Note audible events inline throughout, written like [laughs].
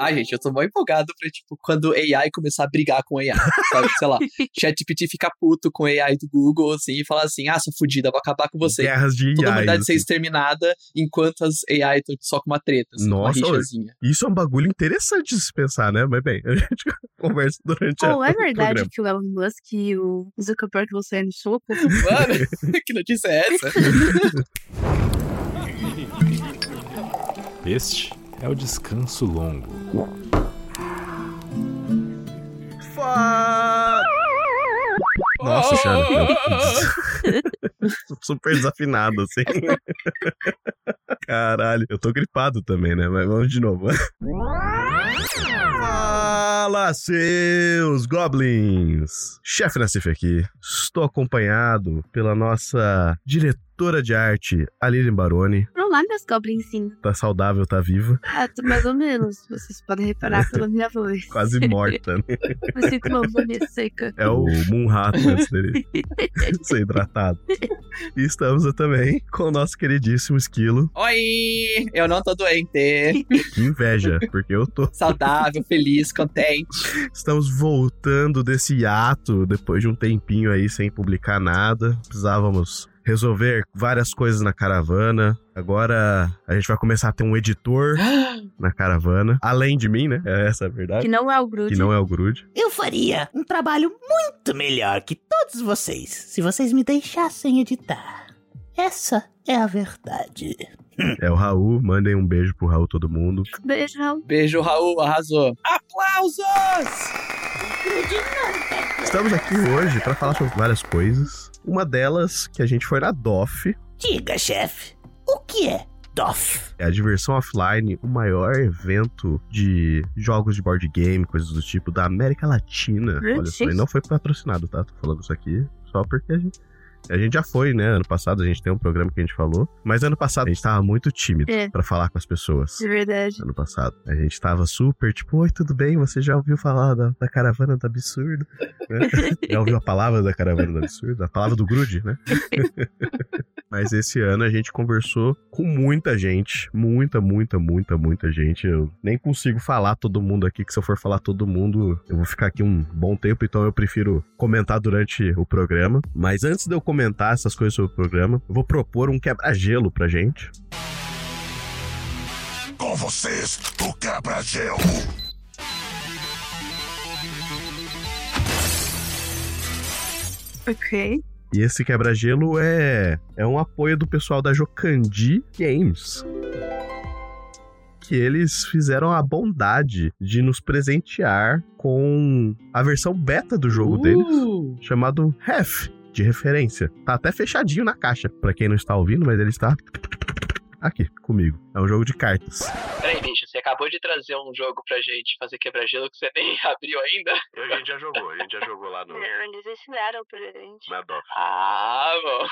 Ai, gente, eu tô muito empolgado pra, tipo, quando AI começar a brigar com AI. Sabe? Sei lá, [laughs] ChatGPT fica puto com AI do Google, assim, e falar assim: ah, sou fodida, vou acabar com você. Guerras de Toda a AI. humanidade ser assim. exterminada enquanto as AI estão só com uma treta, assim, Nossa, uma rixazinha. Isso é um bagulho interessante de se pensar, né? Mas bem, [laughs] a gente conversa durante a, Oh, é o verdade programa. que o Elon Musk e o Zuckerberg vão sair no soco? Mano, [laughs] que notícia é essa? Este é o descanso longo. Fa- Nossa eu- [laughs] Super desafinado, assim. [laughs] Caralho. Eu tô gripado também, né? Mas vamos de novo. Fala, seus goblins! Chefe Nassif aqui. Estou acompanhado pela nossa diretora de arte, Aline Baroni. Olá, meus goblinzinhos. Tá saudável, tá viva. Ah, tô mais ou menos. Vocês podem reparar pela minha voz. [laughs] Quase morta, né? [laughs] Me sinto uma meio seca. É o Moonrat antes dele ser hidratado. E estamos também com o nosso queridíssimo Esquilo. Oi! Eu não tô doente. Que inveja, porque eu tô. Saudável, feliz, contente. Estamos voltando desse hiato depois de um tempinho aí sem publicar nada. Precisávamos resolver várias coisas na caravana. Agora a gente vai começar a ter um editor [gasps] na caravana. Além de mim, né? É essa a verdade. Que não é o Groot. Que não é o Grude. Eu faria um trabalho muito melhor que todos vocês se vocês me deixassem editar. Essa é a verdade. É o Raul. Mandem um beijo pro Raul, todo mundo. Beijo, Raul. Beijo, Raul, arrasou. Aplausos! Estamos aqui hoje para falar sobre várias coisas. Uma delas que a gente foi na DOF, Diga, chefe, o que é DOF? é a Diversão Offline, o maior evento de jogos de board game, coisas do tipo, da América Latina. Olha só, e não foi patrocinado, tá? Tô falando isso aqui só porque a gente. A gente já foi, né? Ano passado a gente tem um programa que a gente falou. Mas ano passado a gente tava muito tímido É. pra falar com as pessoas. De verdade. Ano passado. A gente tava super tipo, oi, tudo bem? Você já ouviu falar da, da caravana do absurdo? Né? [laughs] já ouviu a palavra da caravana do absurdo? A palavra do Grude, né? [laughs] Mas esse ano a gente conversou com muita gente. Muita, muita, muita, muita gente. Eu nem consigo falar todo mundo aqui, que se eu for falar todo mundo, eu vou ficar aqui um bom tempo, então eu prefiro comentar durante o programa. Mas antes de eu comentar essas coisas sobre o programa, eu vou propor um quebra-gelo pra gente. Com vocês, o quebra-gelo. Ok. E esse quebra-gelo é, é um apoio do pessoal da Jocandi Games. Que eles fizeram a bondade de nos presentear com a versão beta do jogo deles, Uh, chamado Ref, de referência. Tá até fechadinho na caixa, pra quem não está ouvindo, mas ele está aqui comigo. É um jogo de cartas. Peraí, bicho, você acabou de trazer um jogo pra gente fazer quebra-gelo que você nem [laughs] abriu ainda? A gente já jogou, a gente já jogou lá no, Eles ensinaram pra gente. na DOF. Ah, bom.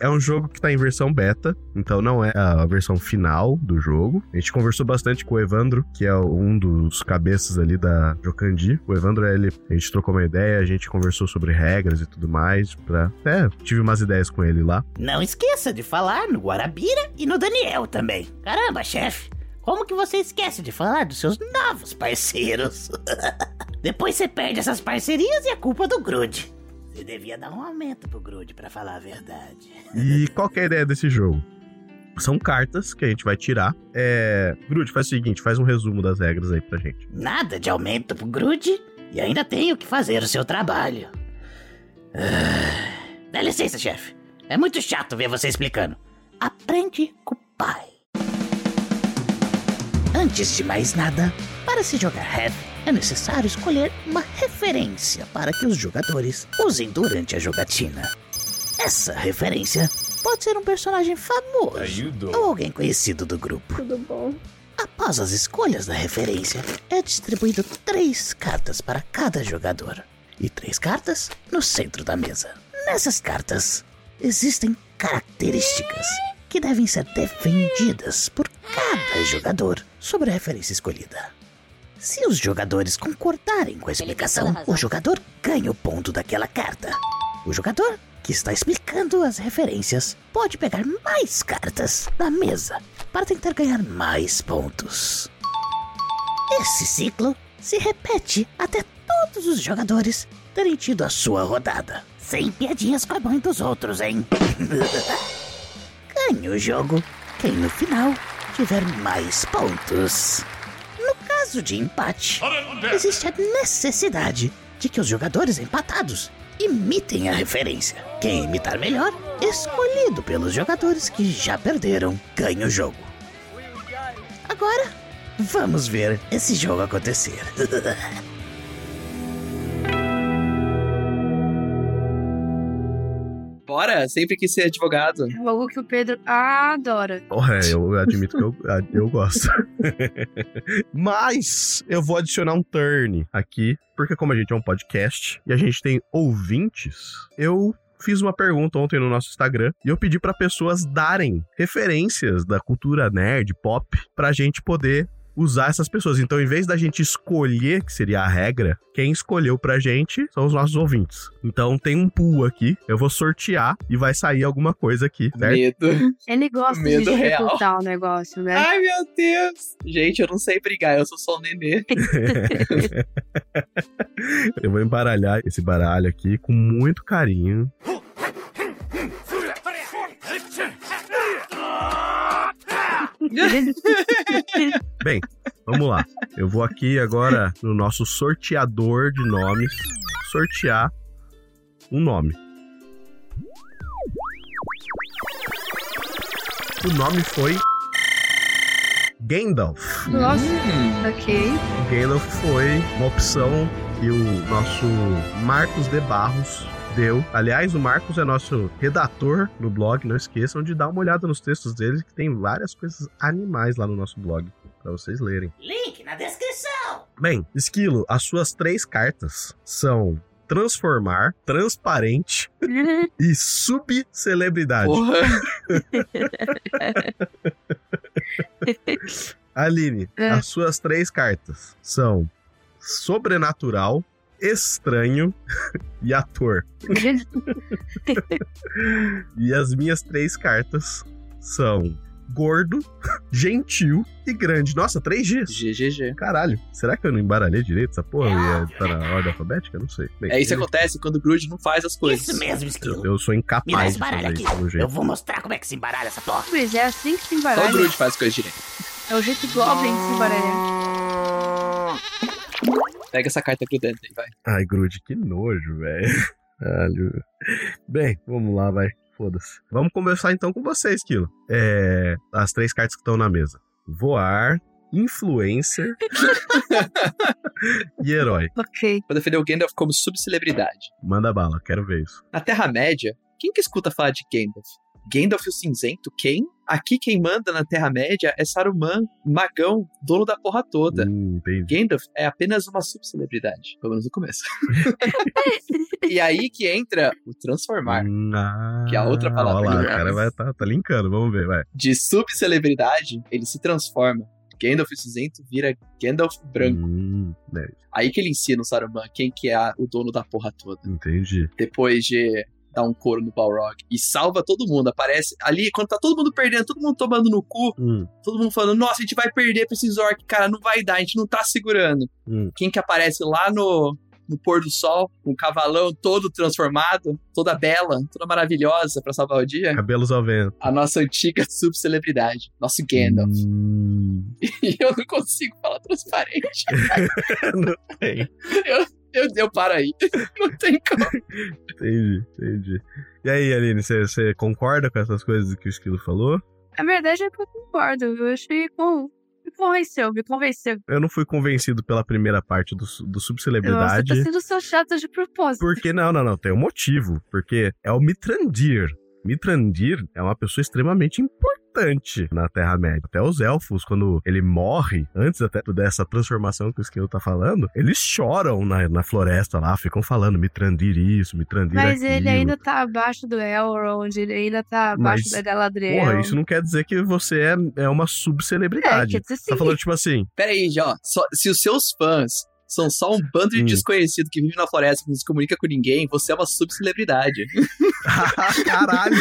É um jogo que tá em versão beta, então não é a versão final do jogo. A gente conversou bastante com o Evandro, que é um dos cabeças ali da Jocandi. O Evandro, ele, a gente trocou uma ideia, a gente conversou sobre regras e tudo mais. Pra, é, tive umas ideias com ele lá. Não esqueça de falar no E no Daniel também. Caramba, chefe, como que você esquece de falar dos seus novos parceiros? [laughs] Depois você perde essas parcerias e é culpa do Grude. Você devia dar um aumento pro Grude, pra falar a verdade. E qual que é a ideia desse jogo? São cartas que a gente vai tirar. É. Grude, faz o seguinte, faz um resumo das regras aí pra gente. Nada de aumento pro Grude e ainda tenho que fazer o seu trabalho. Ah, dá licença, chefe. É muito chato ver você explicando. Aprende com o pai. Antes de mais nada, para se jogar Head, é necessário escolher uma referência para que os jogadores usem durante a jogatina. Essa referência pode ser um personagem famoso ou alguém conhecido do grupo. Tudo bom? Após as escolhas da referência, é distribuído três cartas para cada jogador e três cartas no centro da mesa. Nessas cartas existem características que devem ser defendidas por cada jogador sobre a referência escolhida. Se os jogadores concordarem com a explicação, o jogador ganha o ponto daquela carta. O jogador que está explicando as referências pode pegar mais cartas da mesa para tentar ganhar mais pontos. Esse ciclo se repete até todos os jogadores terem tido a sua rodada. Sem piadinhas com a mãe dos outros, hein? [laughs] Ganhe o jogo quem no final tiver mais pontos. No caso de empate, existe a necessidade de que os jogadores empatados imitem a referência. Quem imitar melhor, escolhido pelos jogadores que já perderam, ganha o jogo. Agora, vamos ver esse jogo acontecer. [laughs] Bora, sempre quis ser advogado. É algo que o Pedro adora. Porra, é, eu admito que eu, eu gosto. [laughs] Mas eu vou adicionar um turn aqui, porque como a gente é um podcast e a gente tem ouvintes, eu fiz uma pergunta ontem no nosso Instagram e eu pedi para pessoas darem referências da cultura nerd, pop, pra gente poder usar essas pessoas. Então, em vez da gente escolher, que seria a regra, quem escolheu pra gente são os nossos ouvintes. Então, tem um pool aqui, eu vou sortear e vai sair alguma coisa aqui, certo? Medo. Ele gosta Medo de real. dificultar o negócio, né? Ai, meu Deus. Gente, eu não sei brigar, eu sou só um nenê. [laughs] [laughs] eu vou embaralhar esse baralho aqui com muito carinho. [laughs] Bem, vamos lá. Eu vou aqui agora no nosso sorteador de nomes sortear um nome. O nome foi Gandalf. Nossa, Hum, ok. Gandalf foi uma opção que o nosso Marcos de Barros deu. Aliás, o Marcos é nosso redator no blog. Não esqueçam de dar uma olhada nos textos dele, que tem várias coisas animais lá no nosso blog, para vocês lerem. Link na descrição. Bem, Esquilo, as suas três cartas são transformar, transparente [laughs] e subcelebridade. porra. [laughs] Aline, É. as suas três cartas são sobrenatural, estranho [laughs] e ator. E as minhas três cartas são gordo, [laughs] gentil e grande. Nossa, três Gs. GGG. Caralho, será que eu não embaralhei direito essa porra? Ia estar na ordem alfabética? Não sei. Bem, É isso que acontece quando o Grude não faz as coisas. Isso mesmo, Esquilo. eu sou Me dá incapaz esse de baralho fazer aqui. isso pelo Eu jeito. vou mostrar como é que se embaralha essa porra. Pois é, assim que se Só o embaralha. Grude faz coisa direito. É o jeito Goblin de se embaralhar. Pega essa carta grudenta aí, vai. Ai, Grude, que nojo, velho. [laughs] Caralho. Bem, vamos lá, vai. Foda-se. Vamos conversar então com você, Esquilo. É, as três cartas que estão na mesa: voar, influencer [laughs] e herói. Ok. Vou defender o Gandalf como subcelebridade. Manda bala, quero ver isso. Na Terra-média, quem que escuta falar de Gandalf? Gandalf o Cinzento? Quem? Aqui quem manda na Terra-média é Saruman, magão, dono da porra toda. Hum, entendi. Gandalf é apenas uma subcelebridade, pelo menos no começo. [laughs] e aí que entra o transformar. Hum, ah, Que é a outra palavra Olha lá, que o cara vai tá, tá linkando, vamos ver, vai. De subcelebridade, ele se transforma. Gandalf o Cinzento vira Gandalf branco. Hum, né, Aí que ele ensina o Saruman quem que é a- o dono da porra toda. entendi. Depois de dar um couro no Balrog. E salva todo mundo. Aparece ali, quando tá todo mundo perdendo, todo mundo tomando no cu, Hum, todo mundo falando, nossa, a gente vai perder pra esses orcs. Cara, não vai dar, a gente não tá segurando. hum. Quem que aparece lá no, no pôr do sol, com o cavalão todo transformado, toda bela, toda maravilhosa pra salvar o dia? Cabelos ao vento. A nossa antiga [laughs] subcelebridade, nosso Gandalf. Hum, [laughs] E eu não consigo falar transparente. [laughs] não tem. Eu, eu paro aí. [laughs] Não tem como. Entendi, entendi. E aí, Aline, você- você concorda com essas coisas que o Esquilo falou? A verdade é que eu concordo. Eu achei com. Me convenceu, me convenceu. Eu não fui convencido pela primeira parte do, do Nossa, subcelebridade. tá sendo seu chato de propósito. Porque, não, não, não, tem um motivo. Porque é o Mitrandir. Mitrandir é uma pessoa extremamente importante na Terra-média. Até os elfos, quando ele morre, antes até dessa transformação que o Esquilo tá falando, eles choram na, na floresta lá, ficam falando Mitrandir isso, Mitrandir Mas aquilo. ele ainda tá abaixo do Elrond, ele ainda tá abaixo Mas, da Galadriel. Porra, isso não quer dizer que você é, é uma É, subcelebridade. quer dizer sim. Tá falando, tipo assim, Pera aí, já, ó. Só- se os seus fãs são só um bando de Hum. desconhecidos que vive na floresta, que não se comunica com ninguém, você é uma subcelebridade. [laughs] Caralho.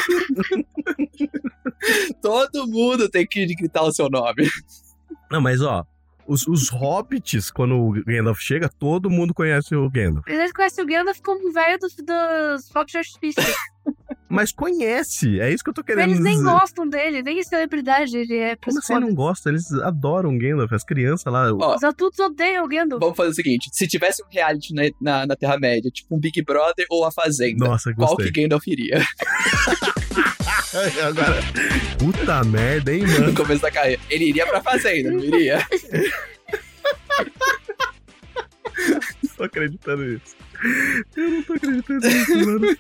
Todo mundo tem que gritar o seu nome. Não, mas ó, os, os hobbits, quando o Gandalf chega, todo mundo conhece o Gandalf. Eles conhecem o Gandalf como o velho dos, dos fogos de artifício. [laughs] Mas conhece, é isso que eu tô querendo Eles nem dizer. gostam dele, nem celebridade ele é Como assim não gosta? Eles adoram o Gandalf, as crianças lá. Ó, Os adultos odeiam o Gandalf. Vamos fazer o seguinte: se tivesse um reality na, na, na Terra-média, tipo um Big Brother ou a Fazenda, Nossa, qual que Gandalf iria [laughs] [laughs] Agora, puta merda, hein, mano? no começo da carreira? Ele iria pra Fazenda, não iria? [laughs] tô acreditando nisso. Eu não tô acreditando nisso, mano.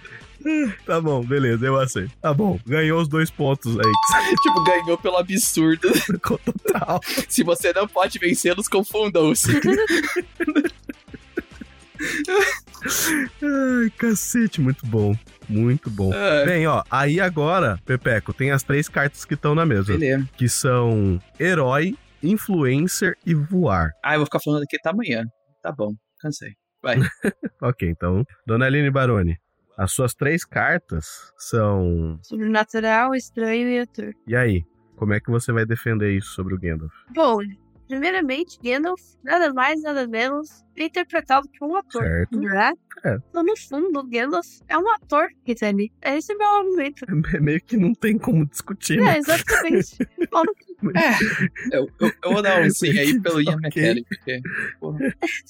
Tá bom, beleza, eu aceito. Tá bom, ganhou os dois pontos aí. [laughs] tipo, ganhou pelo absurdo. Total. Se você não pode vencê-los, confundam-se. Ai, cacete, muito bom. Muito bom. Ah, Bem, ó, aí agora, Pepeco, tem as três cartas que estão na mesa. beleza. Que são herói, influencer e voar. Ah, eu vou ficar falando aqui até amanhã. Tá bom, cansei. Vai. [laughs] Ok, então, Dona Aline Baroni, as suas três cartas são. Sobrenatural, estranho e ator. E aí? Como é que você vai defender isso sobre o Gandalf? Bom, primeiramente, Gandalf, nada mais, nada menos, é interpretado por um ator. Certo. Né? É. Então, no fundo, o Gandalf é um ator que ali. Esse é o meu argumento. [laughs] É meio que não tem como discutir, né? [laughs] É, exatamente. Bom, Eu, eu, eu vou dar um [laughs] sim aí pelo Ian. McKellen, porque. porra,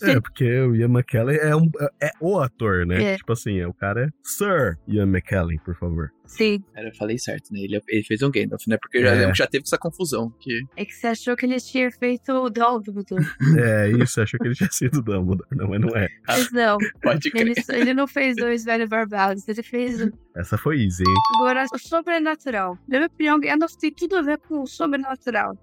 É, porque o Ian McKellen é, um, é o ator, né? É. Tipo assim, é, o cara é Sir Ian McKellen, por favor. sim. Era, eu falei certo, né? Ele, ele fez um Gandalf, né? Porque eu já É. lembro que já teve essa confusão. Que... É que você achou que ele tinha feito o Dumbledore. É, isso, achou que ele tinha sido Dumbledore. Não, mas não é. Mas não, Pode. Ele, ele não fez dois velhos barbados, ele fez um. Essa foi easy, hein? Agora, o sobrenatural. Na minha opinião, Gandalf tem tudo a ver com o sobrenatural.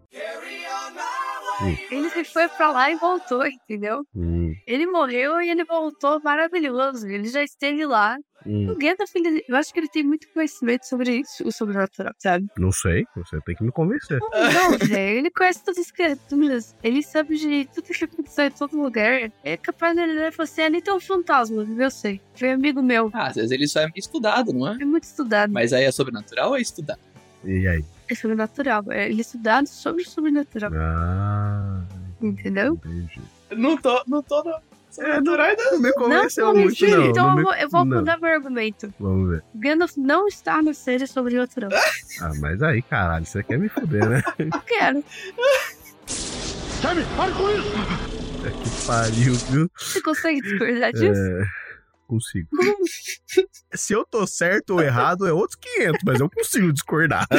Hum. Ele foi pra lá e voltou, entendeu? Hum, Ele morreu e ele voltou maravilhoso. Ele já esteve lá. hum. O Gandalf, ele- eu acho que ele tem muito conhecimento sobre isso, o sobrenatural, sabe? Não sei, você tem que me convencer. Não, velho, [laughs] ele conhece todas as criaturas. Ele sabe de tudo que aconteceu em todo lugar. É capaz de ele falar assim, ali tem um fantasma, eu sei. Foi amigo meu. Ah, às vezes ele só é estudado, não é? É muito estudado. Mas aí é sobrenatural ou é estudado? E aí? É sobrenatural. É, ele é estudado sobre o sobrenatural, Ah, entendeu? entendi. Não tô, não tô no sobrenatural ainda. Não me convenceu não, muito, não. Então não eu vou, eu vou não. mudar meu argumento. Vamos ver. Gandalf não está na série sobrenatural. [laughs] Ah, mas aí, caralho, você quer me fuder, né? [laughs] Eu quero. [laughs] É que pariu, viu? Você consegue discordar disso? É, consigo. [laughs] Se eu tô certo ou errado é outros 500, mas eu consigo discordar. [laughs]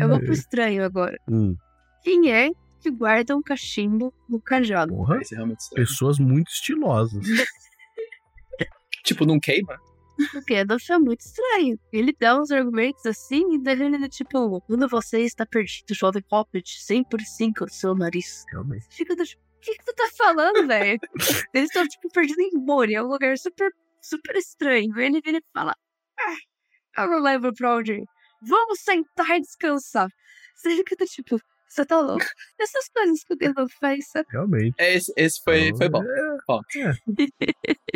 Eu vou pro estranho agora. Hum, Quem é que guarda um cachimbo no cajado? porra, estranho. pessoas muito estilosas. [laughs] Tipo, não queima? O Gandalf é muito estranho. Ele dá uns argumentos assim e daí ele é tipo, quando você está perdido, jovem hobbit, sempre cinco o seu nariz. Realmente. Fica do tipo, o que, que tu tá falando, velho? Eles estão, tipo, perdidos em Moria, é um lugar super, super estranho. Aí ele vira e fala, ah, eu não lembro pra onde ir. Vamos sentar e descansar. Você fica do tipo, você tá louco? Essas coisas que o Gandalf faz, sabe? Realmente. É, Esse, esse foi, foi bom. É, Bom. é.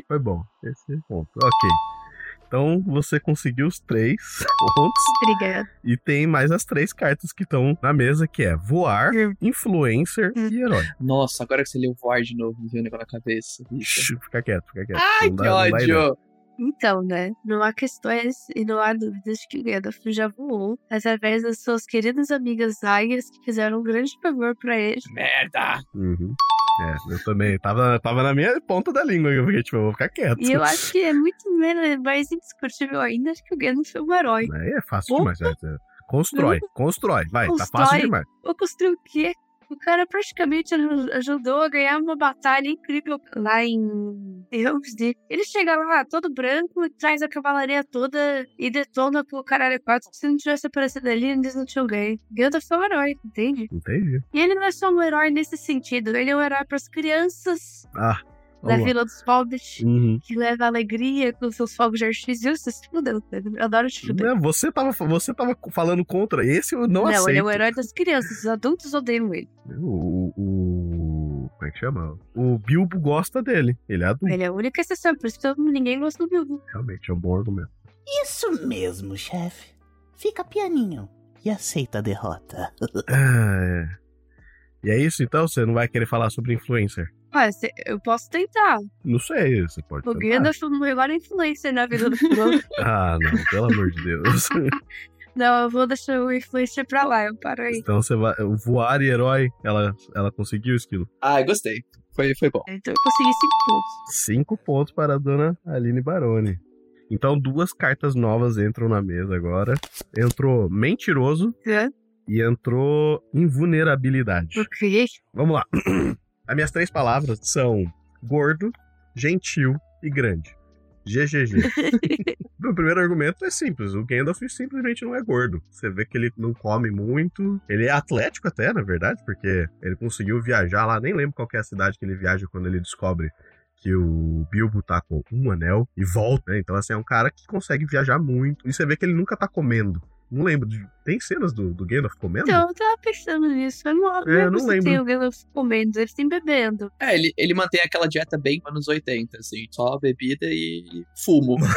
Foi bom. Esse ponto. Ok. Então você conseguiu os três [laughs] pontos. Obrigada. E tem mais as três cartas que estão na mesa, que é voar, Hum. influencer Hum. e herói. Nossa, agora que você leu Voar de novo, me veio um negócio na cabeça. Shhh, Fica quieto, fica quieto. Ai, que dá- ideia. ódio! Então, né? Não há questões e não há dúvidas de que o Gandalf já voou através das suas queridas amigas águias que fizeram um grande favor pra ele. Merda! Uhum. É, eu também. Tava, tava na minha ponta da língua, eu fiquei tipo, eu vou ficar quieto. E eu acho que é muito menos, mais indiscutível ainda de que o Gandalf é um herói. Aí é fácil Opa. demais. é, é. Constrói, constrói. Vai, tá Constrói. fácil demais. Ou construir o quê? O cara praticamente aju- ajudou a ganhar uma batalha incrível lá em Helm's Deep. Ele chega lá todo branco e traz a cavalaria toda e detona com o caralho 4. Se não tivesse aparecido ali, eles não tinham ganho. Gandalf é um herói, entende? Entendi. E ele não é só um herói nesse sentido, ele é um herói pras crianças Ah, da vamos lá. Vila dos Hobbits, Uhum. que leva alegria com seus fogos de artifício. Você se fudeu. Eu adoro te fuder. Não, você, tava, você tava falando contra. Esse eu não, Não, aceito. ele é o herói das crianças, os adultos odeiam ele. O, o, o como é que chama? O Bilbo gosta dele. Ele é adulto. Ele é a única exceção, por isso que ninguém gosta do Bilbo. Realmente, é um bom argumento. Isso mesmo, chefe. Fica pianinho e aceita a derrota. [laughs] Ah, é. E é isso então? Você não vai querer falar sobre influencer? Ah, cê- eu posso tentar. Não sei, você pode O tentar. Gandalf é o maior influencer na vida do Frodo. [laughs] Ah, não, pelo amor de Deus. [laughs] Não, eu vou deixar o influencer pra lá, eu paro aí. então você vai. O voar e herói, ela, ela conseguiu o esquilo. Ah, gostei. Foi, foi bom. Então eu consegui cinco pontos. Cinco pontos para a dona Aline Baroni. Então, duas cartas novas entram na mesa agora. Entrou mentiroso Hã? e entrou invulnerabilidade. Ok. Vamos lá. [clears throat] As minhas três palavras são gordo, gentil e grande. GGG. [laughs] Meu primeiro argumento é simples. O Gandalf simplesmente não é gordo. Você vê que ele não come muito. Ele é atlético até, na verdade, porque ele conseguiu viajar lá. Nem lembro qual é a cidade que ele viaja quando ele descobre que o Bilbo tá com um anel e volta, né? Então, assim, é um cara que consegue viajar muito. E você vê que ele nunca tá comendo. Não lembro. De... Tem cenas do, do Gandalf comendo? Então, eu tava pensando nisso. Eu não, É, eu não se lembro. tem o Gandalf comendo, eles têm bebendo. É, ele, ele mantém aquela dieta bem anos 80, assim, só bebida e fumo. [laughs]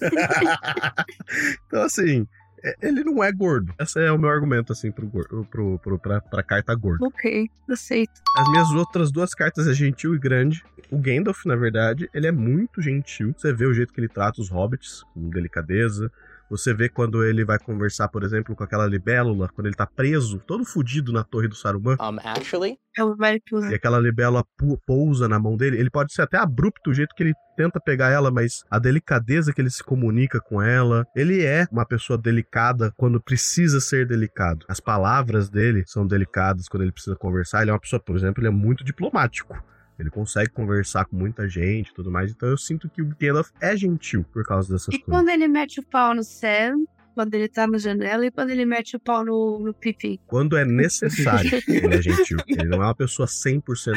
[laughs] então, assim, é- ele não é gordo. Esse é o meu argumento, assim, pro, pro, pro, pra, pra carta gordo. Ok, aceito. As minhas outras duas cartas é gentil e grande. O Gandalf, na verdade, ele é muito gentil. Você vê o jeito que ele trata os hobbits, com delicadeza. Você vê quando ele vai conversar, por exemplo, com aquela libélula, quando ele tá preso, todo fudido na torre do Saruman, Um, actually, É e aquela libélula pousa na mão dele. Ele pode ser até abrupto o jeito que ele tenta pegar ela, mas a delicadeza que ele se comunica com ela. Ele é uma pessoa delicada quando precisa ser delicado. As palavras dele são delicadas quando ele precisa conversar. Ele é uma pessoa, por exemplo, ele é muito diplomático. Ele consegue conversar com muita gente e tudo mais. Então eu sinto que o Gandalf é gentil por causa dessas E coisas. quando ele mete o pau no Sam, quando ele tá na janela, e quando ele mete o pau no, no Pipi. Quando é necessário, [laughs] ele é gentil. Ele não é uma pessoa 100%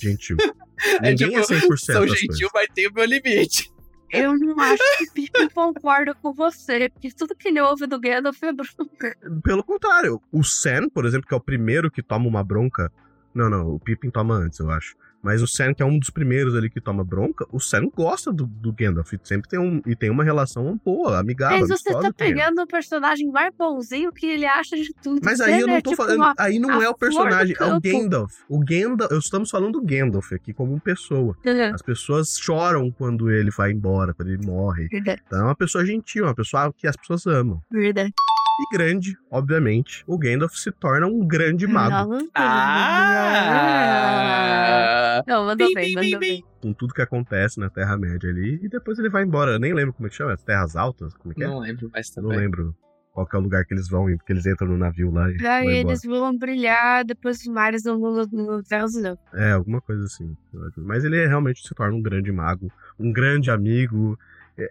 gentil. [laughs] Ninguém é, 100% Sou das coisas. gentil, mas tem o meu limite. Eu não acho que o Pipi concorda com você, porque tudo que ele ouve do Gandalf é bronca. Pelo contrário, o Sam, por exemplo, que é o primeiro que toma uma bronca. Não, não, o Pippin toma antes, eu acho. Mas o Sam, que é um dos primeiros ali que toma bronca, o Sam gosta do, do Gandalf. Sempre tem um. E tem uma relação boa, amigável. Mas você tá pegando o personagem mais bonzinho que ele acha de tudo. Mas aí eu é não tô tipo falando. uma- Aí não é o personagem, é o. Gandalf. O Gandalf. Estamos falando do Gandalf aqui como pessoa. Uhum. As pessoas choram quando ele vai embora, quando ele morre. Verdade, Então é uma pessoa gentil, uma pessoa que as pessoas amam. verdade. E grande, obviamente, o Gandalf se torna um grande mago. Não, Ah! Não, mandou Bim, bem, bim, mandou bim, bem. com tudo que acontece na Terra-média ali, e depois ele vai embora. Eu nem lembro como é que chama, as Terras Altas? Como é que é? Não lembro mais Eu não também. lembro qual que é o lugar que eles vão, porque eles entram no navio lá e Aí vão embora. eles vão brilhar, depois os mares vão no Terras. É, alguma coisa assim. Mas ele realmente se torna um grande mago, um grande amigo.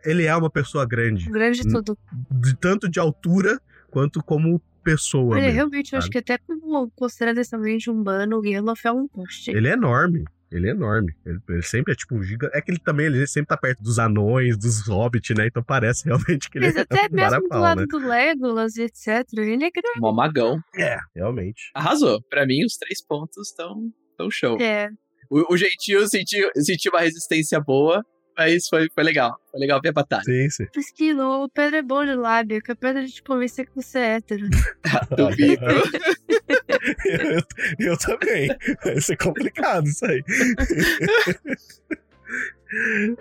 Ele é uma pessoa grande, Grande de tudo. de tanto de altura quanto como pessoa. Olha, mesmo, realmente, eu acho sabe? que até como considerando esse ambiente humano, o Gandalf é um poste. Ele é enorme. Ele é enorme. Ele, ele sempre é tipo um giga. É que ele também ele sempre tá perto dos anões, dos hobbits, né? Então parece [laughs] realmente que ele Mas é até um mesmo do lado né? do Legolas e etc, ele é grande. Mó magão. É, realmente. Arrasou. Pra mim, os três pontos estão tão show. É, O, o jeitinho sentiu, sentiu uma resistência boa, mas foi, foi legal. Foi legal ver a batalha. Sim, sim. Pesquilo, o Pedro é bom de lábio, que é Pedro de te convencer que você é hétero. [laughs] Duvido. eu, eu também. Vai ser complicado isso aí. [laughs]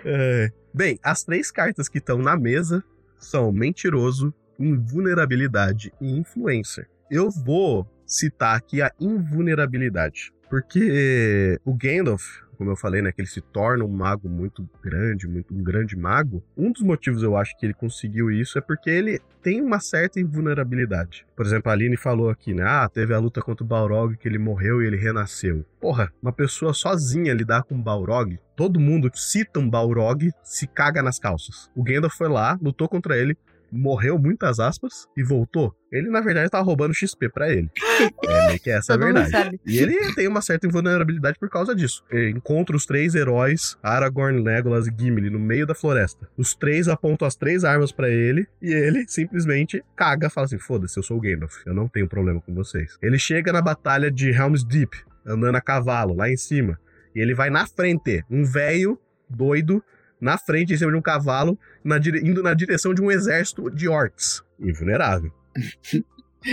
É. Bem, as três cartas que estão na mesa são mentiroso, invulnerabilidade e influencer. Eu vou citar aqui a invulnerabilidade. Porque o Gandalf, como eu falei, né, que ele se torna um mago muito grande, muito um grande mago. Um dos motivos eu acho que ele conseguiu isso é porque ele tem uma certa invulnerabilidade. Por exemplo, a Aline falou aqui, né? Ah, teve a luta contra o Balrog que ele morreu e ele renasceu. Porra, uma pessoa sozinha lidar com um Balrog, todo mundo cita um Balrog se caga nas calças. O Gandalf foi lá, lutou contra ele, morreu, muitas aspas, e voltou. Ele, na verdade, tava roubando XP pra ele. [laughs] É meio que essa a Todo mundo verdade. E ele tem uma certa invulnerabilidade por causa disso. Ele encontra os três heróis, Aragorn, Legolas e Gimli, no meio da floresta. Os três apontam as três armas pra ele e ele [laughs] simplesmente caga, fala assim: foda-se, eu sou o Gandalf, eu não tenho problema com vocês. Ele chega na batalha de Helm's Deep. andando a cavalo lá em cima. E ele vai na frente, um velho doido na frente, em cima de um cavalo, na dire- indo na direção de um exército de orcs. Invulnerável. [laughs]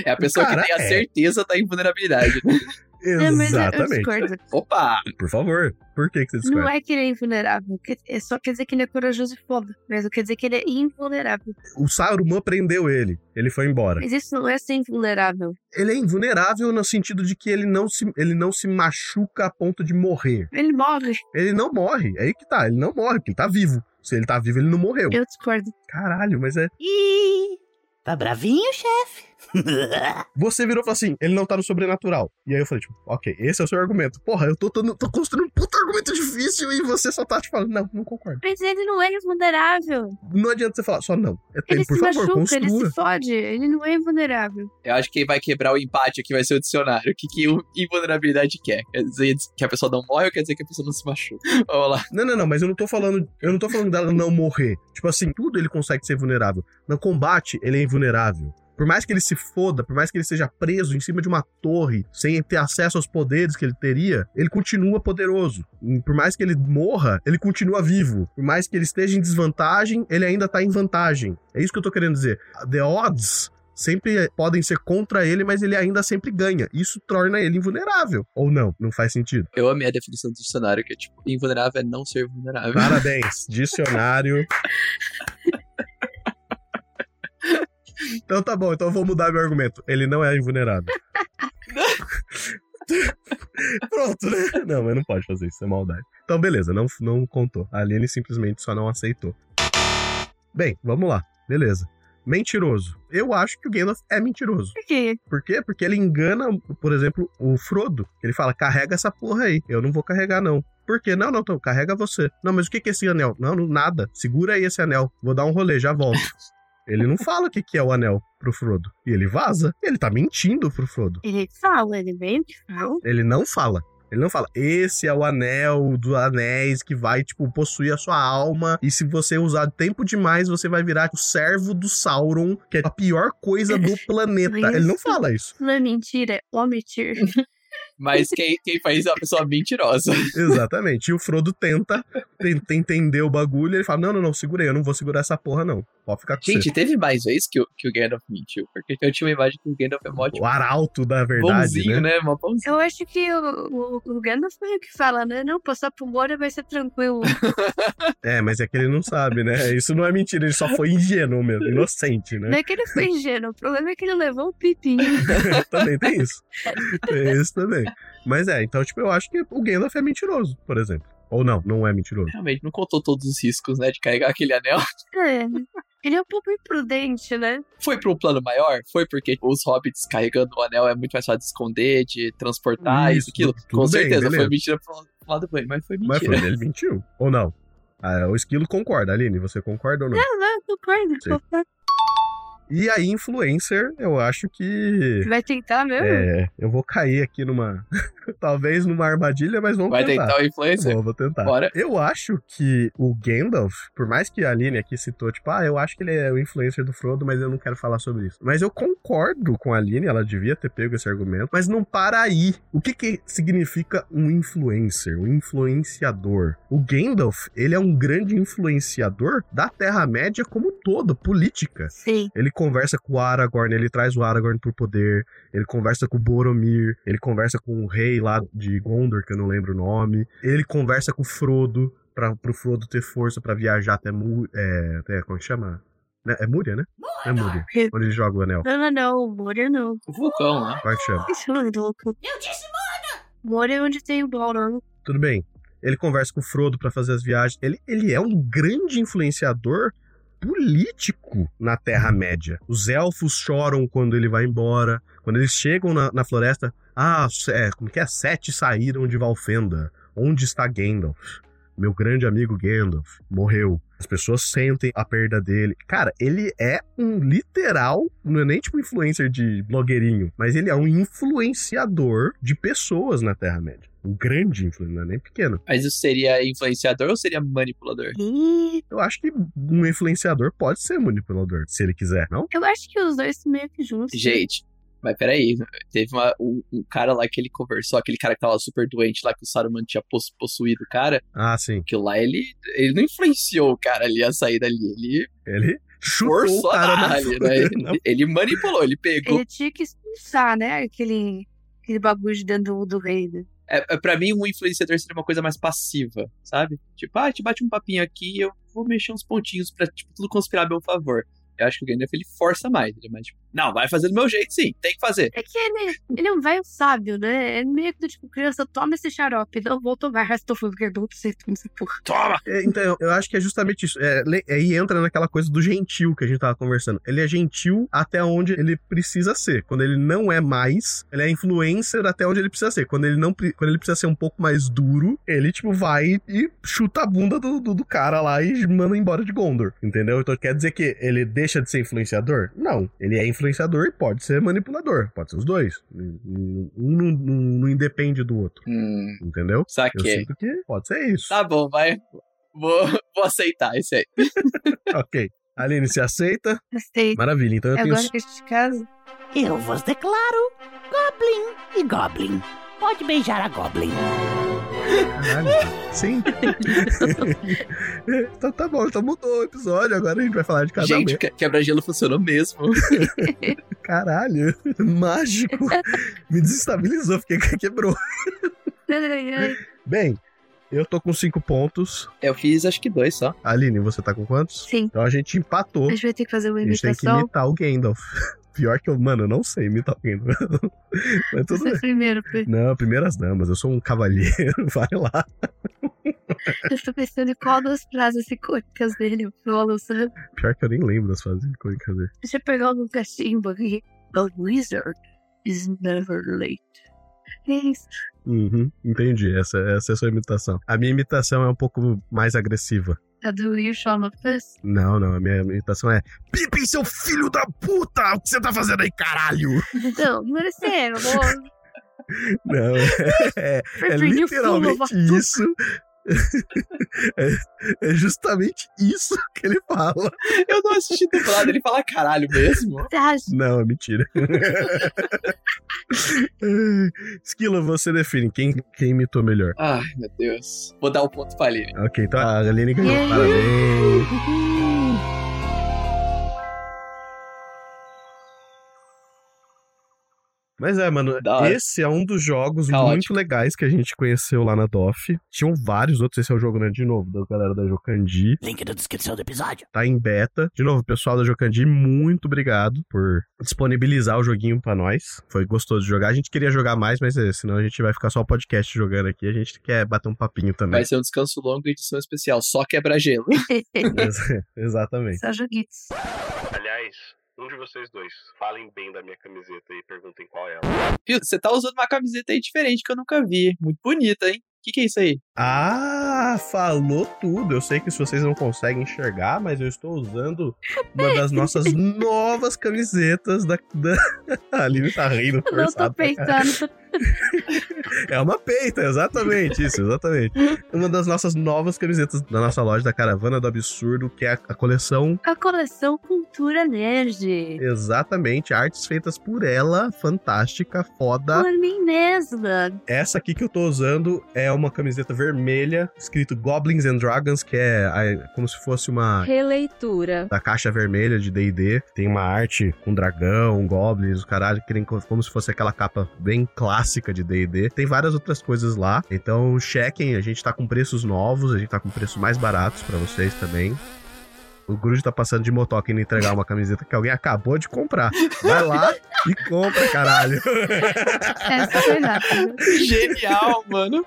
É a pessoa Cara, que tem a é. certeza da invulnerabilidade. né? [laughs] É, eu- eu Exatamente. discordo. Opa! Por favor, por que, que você discorda? Não é que ele é invulnerável. É só quer dizer que ele é corajoso e foda. Mas não quer dizer que ele é invulnerável. O Saruman prendeu ele. Ele foi embora. Mas isso não é ser invulnerável. Ele é invulnerável no sentido de que ele não se, ele não se machuca a ponto de morrer. Ele morre. Ele não morre. É aí que tá. Ele não morre, porque ele tá vivo. Se ele tá vivo, ele não morreu. Eu discordo. Caralho, mas é. Ih, tá bravinho, chefe? [laughs] Você virou e falou assim: ele não tá no sobrenatural. E aí eu falei, tipo, ok, esse é o seu argumento. Porra, eu tô, tô, tô construindo um puta argumento difícil e você só tá te falando, não, não concordo. Mas ele não é invulnerável. Não adianta você falar só não. É, Ele por se favor, machuca, ele construa. se fode. Ele não é invulnerável. Eu acho que quem vai quebrar o empate aqui vai ser o dicionário. O que, que o invulnerabilidade quer? Quer dizer que a pessoa não morre ou quer dizer que a pessoa não se machuca? [laughs] Vamos lá. Não, não, não, mas eu não tô falando. Eu não tô falando dela não morrer. Tipo assim, tudo ele consegue ser vulnerável. No combate, ele é invulnerável. Por mais que ele se foda, por mais que ele seja preso em cima de uma torre, sem ter acesso aos poderes que ele teria, ele continua poderoso. E Por mais que ele morra, ele continua vivo. Por mais que ele esteja em desvantagem, ele ainda tá em vantagem. É isso que eu tô querendo dizer. The odds sempre podem ser contra ele, mas ele ainda sempre ganha. Isso torna ele invulnerável. Ou não? Não faz sentido. Eu amei a definição do dicionário, que é tipo, invulnerável é não ser vulnerável. Parabéns, dicionário. [laughs] Então tá bom, então eu vou mudar meu argumento. Ele não é invulnerável. [laughs] Pronto, né? Não, mas não pode fazer isso, é maldade. Então, beleza, não, não contou. A Aline simplesmente só não aceitou. Bem, vamos lá. Beleza. Mentiroso. Eu acho que o Gandalf é mentiroso. Por quê? Por quê? Porque ele engana, por exemplo, o Frodo. Ele fala, carrega essa porra aí. Eu não vou carregar, não. Por quê? Não, não, então, carrega você. Não, mas o que que é esse anel? Não, não, nada. Segura aí esse anel. Vou dar um rolê, já volto. [laughs] ele não fala o que que é o anel pro Frodo. E ele vaza. Ele tá mentindo pro Frodo. Ele fala, ele que fala. Ele não fala. Ele não fala, esse é o anel do anéis que vai, tipo, possuir a sua alma. E se você usar tempo demais, você vai virar o servo do Sauron, que é a pior coisa do [laughs] planeta. Ele não fala isso. Não é mentira, é omitir. [laughs] Mas quem, quem faz isso é uma pessoa mentirosa. [laughs] Exatamente. E o Frodo tenta, tenta entender o bagulho. Ele fala: Não, não, não, segurei, eu não vou segurar essa porra, não. Pode ficar com Gente, você. teve mais vezes que o, que o Gandalf mentiu. Porque eu tinha uma imagem que o Gandalf é mó, tipo, O arauto da verdade, bonzinho, né? né? Mó bonzinho. Eu acho que o, o, o Gandalf meio que fala, né? Não, passar por Moria vai ser tranquilo. [laughs] É, mas é que ele não sabe, né? Isso não é mentira, ele só foi ingênuo mesmo, inocente, né? Não é que ele foi ingênuo, o problema é que ele levou um pipinho. [laughs] também tem isso. Tem isso também. Mas é, então, tipo, eu acho que o Gandalf é mentiroso, por exemplo. Ou não, não é mentiroso. Realmente, não contou todos os riscos, né? De carregar aquele anel. [laughs] É, ele é um pouco imprudente, né? Foi pra um plano maior? Foi porque os hobbits carregando o anel é muito mais fácil de esconder, de transportar, Isso, isso, aquilo. tudo Com bem, certeza, beleza. foi mentira pro lado bem, mas foi Mas mentira. foi, ele mentiu. Ou não? Ah, o esquilo concorda, Aline, você concorda ou não? Não, não, concordo. Sim. concordo. E aí, influencer, eu acho que. Vai tentar mesmo? É, eu vou cair aqui numa. [laughs] Talvez numa armadilha, mas vamos Vai tentar. tentar o influencer? Vou, vou tentar. Bora. Eu acho que o Gandalf, por mais que a Aline aqui citou, tipo, ah, eu acho que ele é o influencer do Frodo, mas eu não quero falar sobre isso. Mas eu concordo com a Aline, ela devia ter pego esse argumento, mas não para aí. O que que significa um influencer, um influenciador? O Gandalf, ele é um grande influenciador da Terra-média como um todo, política. Sim. Ele conversa com o Aragorn, ele traz o Aragorn pro poder, ele conversa com o Boromir, ele conversa com o rei lá de Gondor, que eu não lembro o nome, ele conversa com o Frodo, pra, pro Frodo ter força pra viajar até, Mu, é, até como é que chama? Né, É Múria, né? É Múria, onde ele joga o anel. Não, não, não. Moria não. O vulcão, né? Como é que chama? Isso é louco. Eu disse Moria! Moria é onde tem o Balrog. Tudo bem. Ele conversa com o Frodo pra fazer as viagens. Ele, ele é um grande influenciador político na Terra-média. Os elfos choram quando ele vai embora. Quando eles chegam na, na floresta. Ah, é, como que é? Sete saíram de Valfenda. Onde está Gandalf? Meu grande amigo Gandalf morreu. As pessoas sentem a perda dele. Cara, ele é um literal, não é nem tipo influencer de blogueirinho, mas ele é um influenciador de pessoas na Terra-média. Um grande influencer, não é nem pequeno. Mas isso seria influenciador ou seria manipulador? Eu acho que um influenciador pode ser manipulador, se ele quiser, não? eu acho que os dois estão meio que juntos. Gente, Mas peraí, teve uma, um, um cara lá que ele conversou, aquele cara que tava super doente lá, que o Saruman tinha poss- possuído o cara. Ah, sim. Aquilo lá, ele, ele não influenciou o cara ali a sair dali. Ele Ele chutou forçou o a cara na ali, [laughs] né? Ele, ele manipulou, ele pegou. Ele tinha que expulsar, né? Aquele, aquele bagulho de dentro do, do rei. né? É, é, pra mim, um influenciador seria uma coisa mais passiva, sabe? Tipo, ah, te bate um papinho aqui, eu vou mexer uns pontinhos pra, tipo, tudo conspirar a meu favor. Eu acho que o Gandalf, ele força mais. Ele é mais, tipo, não, vai fazer do meu jeito, sim, tem que fazer. É que ele, ele é um velho sábio, né? É meio que do tipo, criança, toma esse xarope. Não vou tomar, que é adulto, você toma essa porra. Toma! É, então, eu- acho que é justamente isso. É, aí entra naquela coisa do gentil que a gente tava conversando. Ele é gentil até onde ele precisa ser. Quando ele não é mais, ele é influencer até onde ele precisa ser. Quando ele não quando ele precisa ser um pouco mais duro, ele, tipo, vai e chuta a bunda do, do, do cara lá e manda embora de Gondor. Entendeu? Então quer dizer que ele deixa de ser influenciador? Não. Ele é influenciador e pode ser manipulador. Pode ser os dois. Um não, não- não independe do outro. Hum, Entendeu? Eu saquei. sinto que pode ser isso. Tá bom, vai. Vou, [laughs] vou aceitar esse aí. [laughs] Ok. Aline, se aceita? Gostei. Maravilha. Então eu tenho. Agora que a gente casa. Eu vos declaro Goblin e Goblin. Pode beijar a Goblin. Caralho. Sim. [laughs] então tá bom, então mudou o episódio. Agora a gente vai falar de casamento. Gente, que- quebra-gelo funcionou mesmo. [laughs] Caralho. Mágico. Me desestabilizou, fiquei quebrou. Bem, eu tô com cinco pontos. Eu fiz acho que dois só. Aline, você tá com quantos? Sim. Então a gente empatou. A gente vai ter que fazer uma A gente tem que imitação. imitar o Gandalf. Pior que eu, mano, eu não sei imitar o Gandalf. Mas tudo Você bem. primeiro, Pedro. Não, primeiras damas, eu sou um cavalheiro, [laughs] vai lá. Eu tô pensando em qual das frases icônicas dele falo, sabe? Pior que eu nem lembro das fases icônicas dele. Deixa eu pegar um cachimbo aqui. A wizard is never late. É isso. Uhum, entendi. Essa, essa é a sua imitação. A minha imitação é um pouco mais agressiva. A do You Shall Not Pass. Não, não. A minha imitação é: Pippin, seu filho da puta! O que você tá fazendo aí, caralho? [laughs] Não, [laughs] [laughs] é sério. Vou... Não, é, é of literalmente isso. [laughs] É, é justamente isso que ele fala. [laughs] Eu não assisti dublado, ele fala caralho mesmo. [laughs] Você acha? Não, é mentira. Esquilo, você define quem, quem imitou melhor. Ai, meu Deus. Vou dar o ponto pra Aline. Ok, então a Aline ganhou. Parabéns. Mas é, mano, Da hora. esse é um dos jogos Caótico. muito legais que a gente conheceu lá na DOF. Tinham vários outros, esse é o jogo, né, de novo, da galera da Jocandi. Link na descrição do episódio. Tá em beta. De novo, pessoal da Jocandi, muito obrigado por disponibilizar o joguinho pra nós. Foi gostoso de jogar. A gente queria jogar mais, mas é, senão a gente vai ficar só o podcast jogando aqui. A gente quer bater um papinho também. Vai ser um descanso longo e edição especial, só quebra-gelo. [laughs] Ex- Exatamente. Só joguitos. Aliás, um de vocês dois, falem bem da minha camiseta e perguntem qual é ela. Viu, você tá usando uma camiseta aí diferente que eu nunca vi. Muito bonita, hein? O que, que é isso aí? Ah, falou tudo. Eu sei que se vocês não conseguem enxergar, mas eu estou usando uma das nossas [laughs] novas camisetas da. da... [laughs] A Aline tá rindo Eu não tô forçado. [laughs] É uma peita, exatamente, isso, exatamente. Uma das nossas novas camisetas da nossa loja da Caravana do Absurdo, que é a, a coleção, A coleção Cultura Nerd. exatamente, artes feitas por ela, fantástica, foda. Por mim mesma. Essa aqui que eu tô usando é uma camiseta vermelha, escrito Goblins and Dragons, que é a- como se fosse uma Releitura. da caixa vermelha de D&D. Tem uma arte com dragão, goblins, o caralho, que nem co- como se fosse aquela capa bem clássica de D&D. Tem várias outras coisas lá. Então, chequem, a gente tá com preços novos, a gente tá com preços mais baratos pra vocês também. O Grude tá passando de motoca indo entregar uma camiseta que alguém acabou de comprar. Vai lá e compra, caralho. Essa foi rápida. Genial, mano.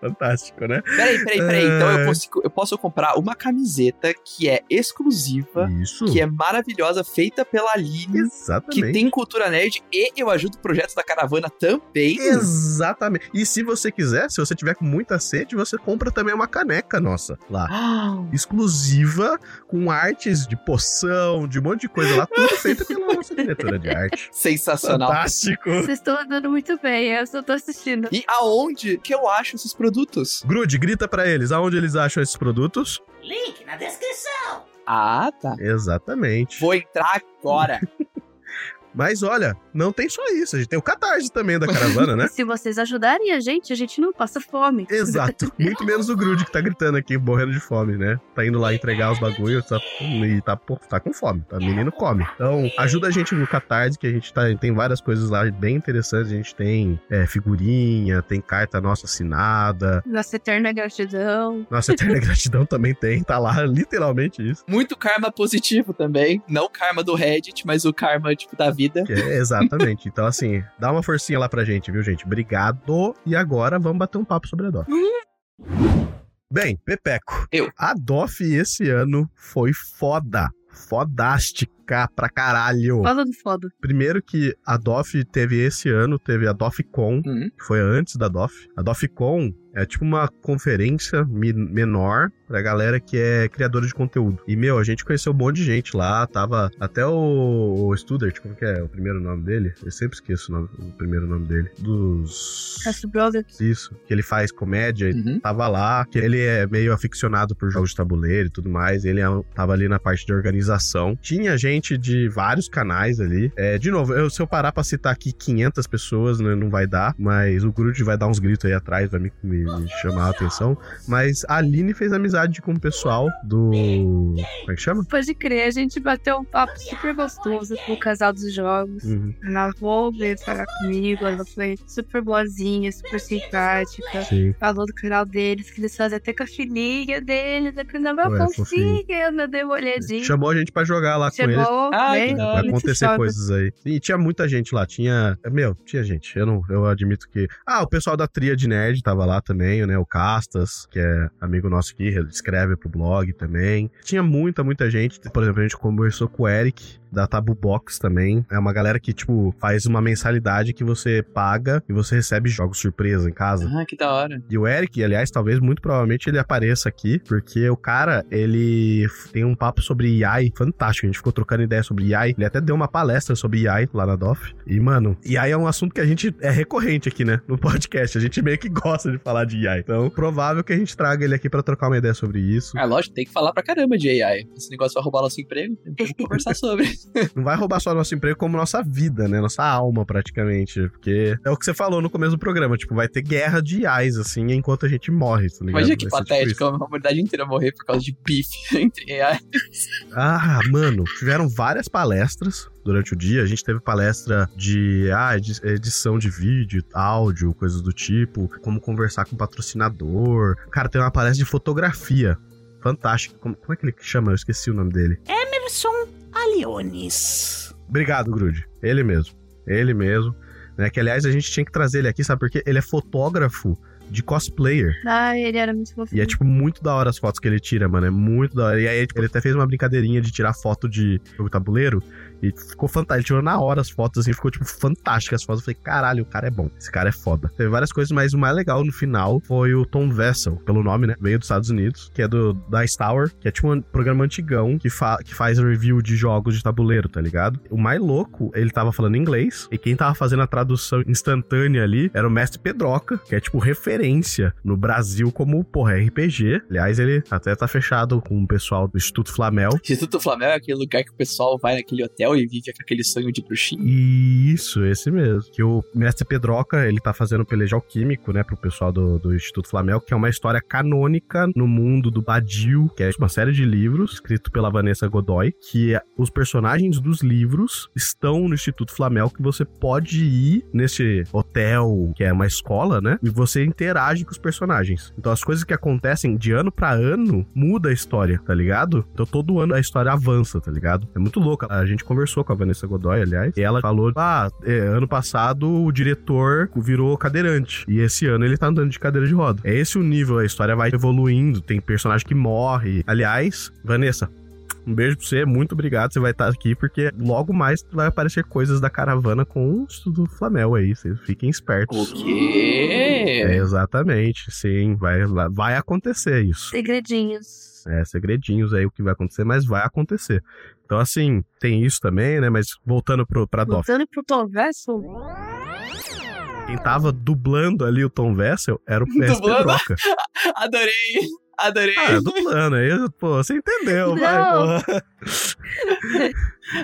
Fantástico, né? Peraí, peraí, peraí. Então eu, É. consigo, eu posso comprar uma camiseta que é exclusiva, Isso. que é maravilhosa, feita pela Aline, que Exatamente. tem cultura nerd e eu ajudo projetos da caravana também. Exatamente. E se você quiser, se você tiver com muita sede, você compra também uma caneca nossa lá. Ah, [gasps] Exclusiva, com artes de poção, de um monte de coisa lá, tudo feito pela nossa diretora de arte. Sensacional. Fantástico. Vocês estão andando muito bem, eu só tô assistindo. E aonde que eu acho esses produtos? Grude, grita pra eles aonde eles acham esses produtos. Link na descrição. Ah, tá. Exatamente. Vou entrar agora. [laughs] Mas olha, não tem só isso, a gente tem o Catarse também da caravana, né? [laughs] Se vocês ajudarem a gente, a gente não passa fome. Exato. [laughs] Muito menos o Grude que tá gritando aqui, morrendo de fome, né? Tá indo lá entregar os bagulhos tá, e tá, pô, tá com fome. Tá, menino come. Então, ajuda a gente no Catarse, que a gente tá, tem várias coisas lá bem interessantes. A gente tem é, figurinha, tem carta nossa assinada. Nossa eterna gratidão. Nossa eterna [laughs] gratidão também tem. Tá lá, literalmente isso. Muito karma positivo também. Não karma do Reddit, mas o karma, tipo, da vida. Que é, exatamente. [laughs] Então, assim, dá uma forcinha lá pra gente, viu, gente? Obrigado. E agora vamos bater um papo sobre a Doff. Bem, Pepeco. Eu. A Doff esse ano foi foda. Fodástica pra caralho. Falando foda. Primeiro que a DOF teve esse ano, teve a DOFCon, Uhum. que foi antes da DOF. A DOFCon é tipo uma conferência menor pra galera que é criadora de conteúdo. E, meu, a gente conheceu um monte de gente lá, tava até o, o Studart, como que é o primeiro nome dele? Eu sempre esqueço o, nome- o primeiro nome dele. Dos... Castro Brothers. Isso, que ele faz comédia Uhum. tava lá, que ele é meio aficionado por jogos de tabuleiro e tudo mais, ele é tava ali na parte de organização. Tinha gente de vários canais ali. É, de novo, eu- se eu parar pra citar aqui 500 pessoas, né, não vai dar, mas o Grude vai dar uns gritos aí atrás, vai me, me- me chamar a atenção. Mas a Aline fez amizade com o pessoal do... como é que chama? Pode crer, a gente bateu um papo super gostoso com o casal dos jogos. Uhum, Ela veio falar comigo, ela foi super boazinha, super simpática. sim. Falou do canal deles, que eles fazem até com a filhinha deles, da canal meu Ué, fofinha, eu dei uma olhadinha. Chamou a gente pra jogar lá com eles. Chegou, Ah, né? da. Vai acontecer coisas aí. E tinha muita gente lá. Tinha. Meu, tinha gente. Eu não, eu admito que. Ah, o pessoal da Tria de Nerd tava lá também, né? O Castas, que é amigo nosso aqui, escreve pro blog também. Tinha muita, muita gente. Por exemplo, a gente conversou com o Eric. Da Tabu Box também. É uma galera que, tipo, faz uma mensalidade que você paga e você recebe jogos surpresa em casa. Ah, que da hora. E o Eric, aliás, talvez muito provavelmente ele apareça aqui, porque o cara, ele tem um papo sobre AI fantástico. A gente ficou trocando ideia sobre AI. Ele até deu uma palestra sobre AI lá na DOF. E, mano, AI é um assunto que a gente é recorrente aqui, né? No podcast. A gente meio que gosta de falar de AI. Então, provável que a gente traga ele aqui pra trocar uma ideia sobre isso. Ah, lógico, tem que falar pra caramba de AI. Esse negócio vai roubar nosso emprego, tem que conversar sobre. Não vai roubar só nosso emprego, como nossa vida, né? Nossa alma, praticamente. Porque é o que você falou no começo do programa. Tipo, vai ter guerra de AIs, assim, enquanto a gente morre, tá ligado? Imagina que tipo patético, isso. a humanidade inteira morrer por causa de bife [laughs] entre AI. Ah, mano, tiveram várias palestras durante o dia. A gente teve palestra de ah, edi- edição de vídeo, áudio, coisas do tipo, como conversar com o patrocinador. Cara, tem uma palestra de fotografia. Fantástica. Como, como é que ele chama? Eu esqueci o nome dele. Emerson Aliones. Obrigado, Grude. Ele mesmo. Ele mesmo. Né, que aliás a gente tinha que trazer ele aqui, sabe por quê? Ele é fotógrafo de cosplayer. Ah, ele era muito E fofinho. é, tipo, muito da hora as fotos que ele tira, mano. É muito da hora. E aí, tipo, ele até fez uma brincadeirinha de tirar foto de jogo tabuleiro. E ficou fantástico. Ele tirou na hora as fotos, assim, ficou, tipo, fantástico as fotos. Eu falei, caralho, o cara é bom. Esse cara é foda. Teve várias coisas, mas o mais legal no final foi o Tom Vessel, pelo nome, né? Veio dos Estados Unidos, que é do Dice Tower, que é tipo um programa antigão que, fa que faz review de jogos de tabuleiro, tá ligado? O mais louco, ele tava falando inglês, e quem tava fazendo a tradução instantânea ali era o Mestre Pedroca, que é, tipo, referência no Brasil como, porra, RPG. Aliás, ele até tá fechado com o pessoal do Instituto Flamel. Instituto Flamengo é aquele lugar que o pessoal vai naquele hotel e vive aquele sonho de bruxinho. Isso, esse mesmo. Que o Mestre Pedroca, ele tá fazendo peleja alquímico, né, pro pessoal do, do Instituto Flamel, que é uma história canônica no mundo do Badil, que é uma série de livros, escrito pela Vanessa Godoy, que é- os personagens dos livros estão no Instituto Flamel, que você pode ir nesse hotel, que é uma escola, né, e você interage com os personagens. Então as coisas que acontecem de ano pra ano, muda a história, tá ligado? Então todo ano a história avança, tá ligado? É muito louco. A gente conversou com a Vanessa Godoy, aliás, e ela falou: ah, é, ano passado o diretor virou cadeirante. E esse ano ele tá andando de cadeira de roda. É esse o nível, a história vai evoluindo, tem personagem que morre. Aliás, Vanessa. Um beijo pra você, muito obrigado. Você vai estar aqui porque logo mais vai aparecer coisas da caravana com o Estudo Flamel aí. Vocês fiquem espertos. O quê? É, exatamente, sim, vai, vai, vai acontecer isso. Segredinhos. É, segredinhos aí o que vai acontecer, mas vai acontecer. Então, assim, tem isso também, né? Mas voltando pro, pra DOF. Voltando pro Tom Vessel, Quem tava dublando ali o Tom Vessel era o Dublando? Pedroca. [laughs] Adorei! Adorei! Ah, dublando aí, pô, você entendeu, vai, Não. porra.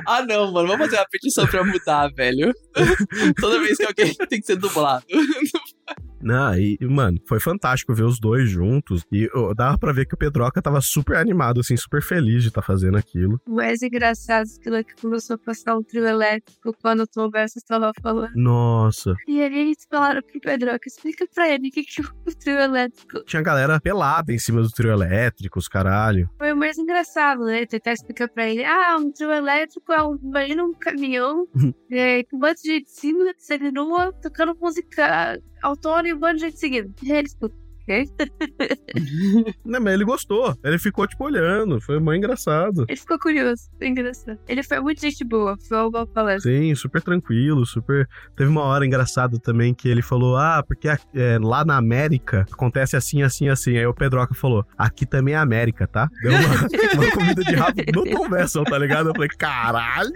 Ah, não, mano. Vamos fazer uma petição pra mudar, velho. [laughs] Toda vez que alguém tem que ser dublado. [laughs] Não, e, mano, foi fantástico ver os dois juntos. E ó, dava pra ver que o Pedroca tava super animado, assim, super feliz de estar fazendo aquilo. O mais engraçado é aquilo que começou a passar um trio elétrico quando o Tom Bessa estava falando. Nossa. E aí eles falaram pro Pedroca, explica pra ele o que, que é o trio elétrico. Tinha galera pelada em cima do trio elétrico, os caralho. Foi mais engraçado, né? Tentar explicar pra ele. Ah, um trio elétrico é um. Imagina um caminhão [laughs] é, com um monte de gente em cima, saindo nua, tocando música autônoma e um monte de gente seguindo. E eles, "O quê?" [laughs] Não, mas ele gostou. Ele ficou, tipo, olhando. Foi mó engraçado. Ele ficou curioso, foi engraçado. Ele foi muito gente boa, foi uma boa palestra. Sim, super tranquilo, super. Teve uma hora engraçada também que ele falou: Ah, porque é, lá na América acontece assim, assim, assim. Aí o Pedroca falou: Aqui também é América, tá? Deu uma, [laughs] uma comida de rabo no Tom Vessel, tá ligado? Eu falei: Caralho!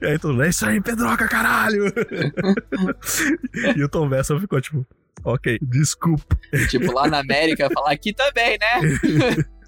E aí todo mundo: É isso aí, Pedroca, caralho! [laughs] e o Tom Vessel ficou tipo: Ok, desculpa. tipo, lá na América, falar aqui também, né? [laughs]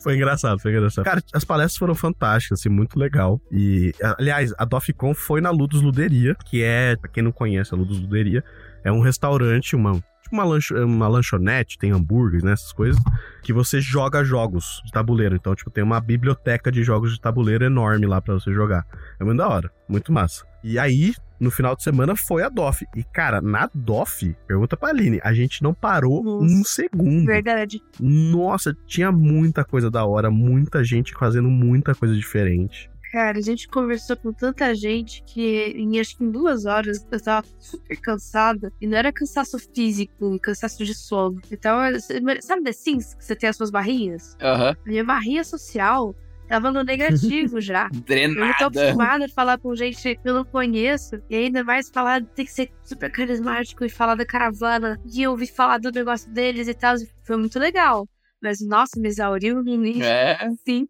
Foi engraçado, foi engraçado. Cara, as palestras foram fantásticas, assim, muito legal. E, aliás, a DOFCON foi na Ludus Luderia, que é, pra quem não conhece a Ludus Luderia, é um restaurante, uma, tipo uma, lancho, uma lanchonete, tem hambúrgueres, né, essas coisas, que você joga jogos de tabuleiro. Então, tipo, tem uma biblioteca de jogos de tabuleiro enorme lá pra você jogar. É muito da hora, muito massa. E aí, no final de semana, foi a DOF. E, cara, na DOF, pergunta pra Aline, a gente não parou Nossa. um segundo. Verdade. Nossa, tinha muita coisa da hora, muita gente fazendo muita coisa diferente. Cara, a gente conversou com tanta gente que em acho que em duas horas eu tava super cansada. E não era cansaço físico, cansaço de sono. Então, sabe The Sims? Que você tem as suas barrinhas? Aham. A minha barrinha social tava no negativo [laughs] já. Eu não tô Drenada. acostumada a falar com gente que eu não conheço. E ainda mais falar, tem que ser super carismático e falar da caravana. E eu ouvi falar do negócio deles e tal. Foi muito legal. Mas, nossa, me exauriu no nível É. assim.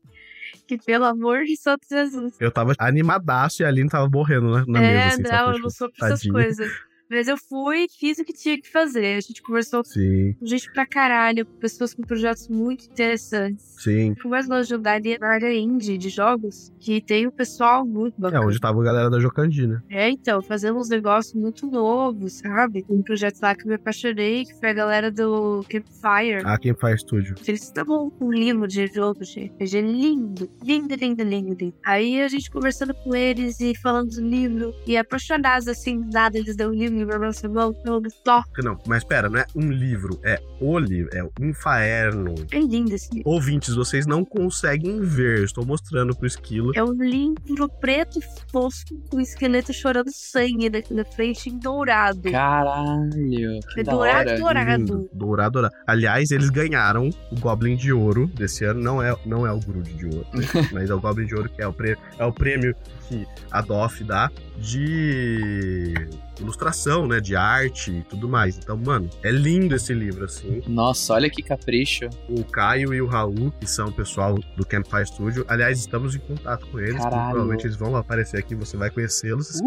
Que pelo amor de Santo Jesus. Eu tava animadaço e a Aline tava morrendo né, na é, mesa, assim, não, sabe? eu Tipo, não sou pra essas coisas. [laughs] Mas eu fui fiz o que tinha que fazer. A gente conversou Sim, com gente pra caralho, com pessoas com projetos muito interessantes. sim. Com mais longe na área indie de jogos, que tem um pessoal muito É, bacana. onde tava a galera da Jocandina. É, então, fazendo uns negócios muito novos, sabe? Um projeto lá que eu me apaixonei, que foi a galera do Campfire. Ah, quem faz estúdio. Eles estavam com um livro de jogo de RPG lindo, lindo, lindo, lindo, lindo. Aí a gente conversando com eles e falando do livro, e apaixonados assim, nada, eles dão um livro pra nossa mão, então só. Não, mas pera, não é um livro, é o livro, é o Infaerno. É lindo esse livro. Ouvintes, vocês não conseguem ver, eu estou mostrando pro Esquilo. É um livro preto e fosco com um esqueleto chorando sangue na, na frente em dourado. Caralho, que É da dourado, hora. dourado. Lindo, dourado, dourado. Aliás, eles ganharam o Goblin de Ouro desse ano. Não é, não é o Grude de Ouro, né? [laughs] mas é o Goblin de Ouro que é o, prêmio, é o prêmio que a DOF dá de ilustração, né? De arte e tudo mais. Então, mano, é lindo esse livro, assim. Nossa, olha que capricho. O Caio e o Raul, que são o pessoal do Campfire Studio. Aliás, estamos em contato com eles. Provavelmente eles vão aparecer aqui, você vai conhecê-los.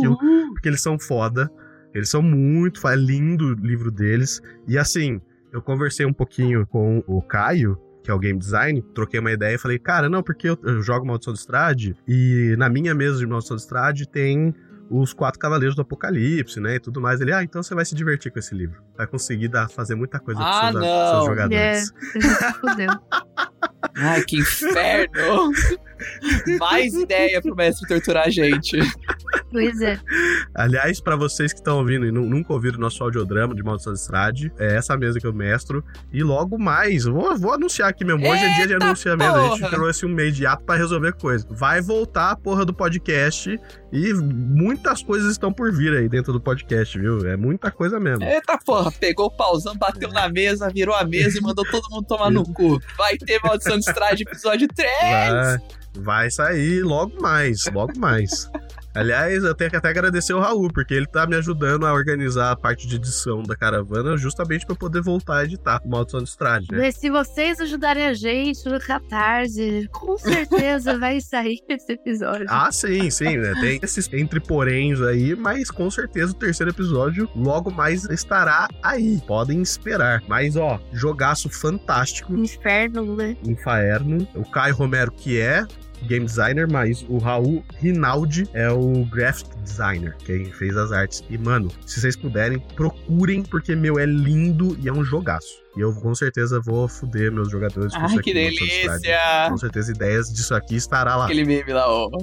Porque eles são foda. Eles são muito. É lindo o livro deles. E assim, eu conversei um pouquinho com o Caio, que é o game design, troquei uma ideia e falei, cara, não, porque eu, eu jogo Maldição de Estrade e na minha mesa de Maldição de Estrade tem os quatro cavaleiros do apocalipse, né, e tudo mais. Ele, ah, então você vai se divertir com esse livro. Vai conseguir dar, fazer muita coisa Ah, com seus, não. seus É, jogadores. gente se fudeu. [laughs] Ai, que inferno. Mais ideia pro mestre torturar a gente. Pois é. Aliás, pra vocês que estão ouvindo e nu- nunca ouviram nosso audiodrama de Maldição de Estrade, é essa mesa que eu mestro. E logo mais, vou, vou anunciar aqui mesmo. Hoje é dia de Eita anunciamento. A gente porra! trouxe um meio de ato pra resolver coisa. Vai voltar a porra do podcast e muitas coisas estão por vir aí dentro do podcast, viu? É muita coisa mesmo. Eita porra, pegou o pauzão, bateu na mesa, virou a mesa e mandou todo mundo tomar no cu. Vai ter Maldição de Estrade episódio 3. Vai, vai sair logo mais, logo mais. Aliás, eu tenho que até agradecer o Raul, porque ele tá me ajudando a organizar a parte de edição da caravana, justamente pra eu poder voltar a editar o Maldição de Estrade, né? Mas se vocês ajudarem a gente no Catarse, com certeza vai sair [laughs] esse episódio. Ah, sim, sim, né? Tem esses entre poréns aí, mas com certeza o terceiro episódio logo mais estará aí. Podem esperar. Mas, ó, jogaço fantástico. Inferno, né? Infaerno. O Caio Romero, que é game designer, mas o Raul Rinaldi é o graphic designer, quem fez as artes. E, mano, se vocês puderem, procurem, porque, meu, é lindo e é um jogaço. E eu com certeza vou fuder meus jogadores com Ai, isso que aqui. Pride. delícia! Com certeza ideias disso aqui estará lá. Aquele meme lá, ó. [laughs]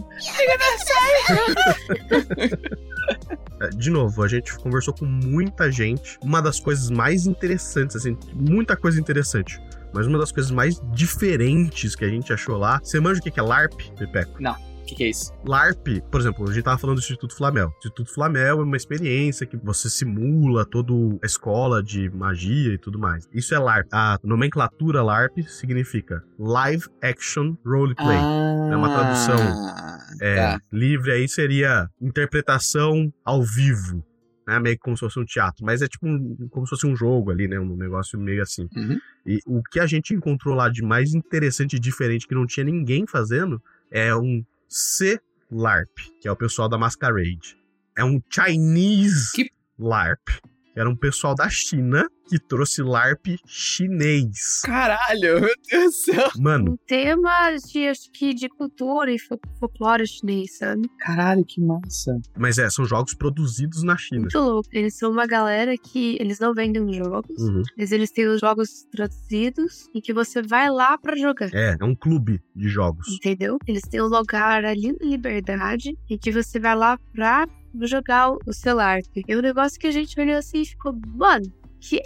É, De novo, a gente conversou com muita gente. Uma das coisas mais interessantes, assim, muita coisa interessante. Mas uma das coisas mais diferentes que a gente achou lá. Você manja o que é LARP, Pepeco? O que, que é isso? LARP, por exemplo, a gente tava falando do Instituto Flamel. O Instituto Flamel é uma experiência que você simula toda a escola de magia e tudo mais. Isso é LARP. A nomenclatura LARP significa Live Action Roleplay. Ah, É uma tradução, É, Tá. livre aí seria interpretação ao vivo. Né, meio como se fosse um teatro, mas é tipo um- como se fosse um jogo ali, né? Um negócio meio assim. Uhum. E o que a gente encontrou lá de mais interessante e diferente que não tinha ninguém fazendo é um C-LARP, que é o pessoal da Masquerade. É um Chinese Que- LARP, era um pessoal da China que trouxe LARP chinês. Caralho, meu Deus do céu. Mano, Um tema de, acho que, de cultura e fol- folclore chinês, sabe? Caralho, que massa. mas é, são jogos produzidos na China. Muito louco. Eles são uma galera que eles não vendem jogos, Uhum. mas eles têm os jogos traduzidos e que você vai lá pra jogar. É, é um clube de jogos. Entendeu? Eles têm um lugar ali na Liberdade e que você vai lá pra jogar o seu LARP. É um negócio que a gente olhou assim e ficou, mano, que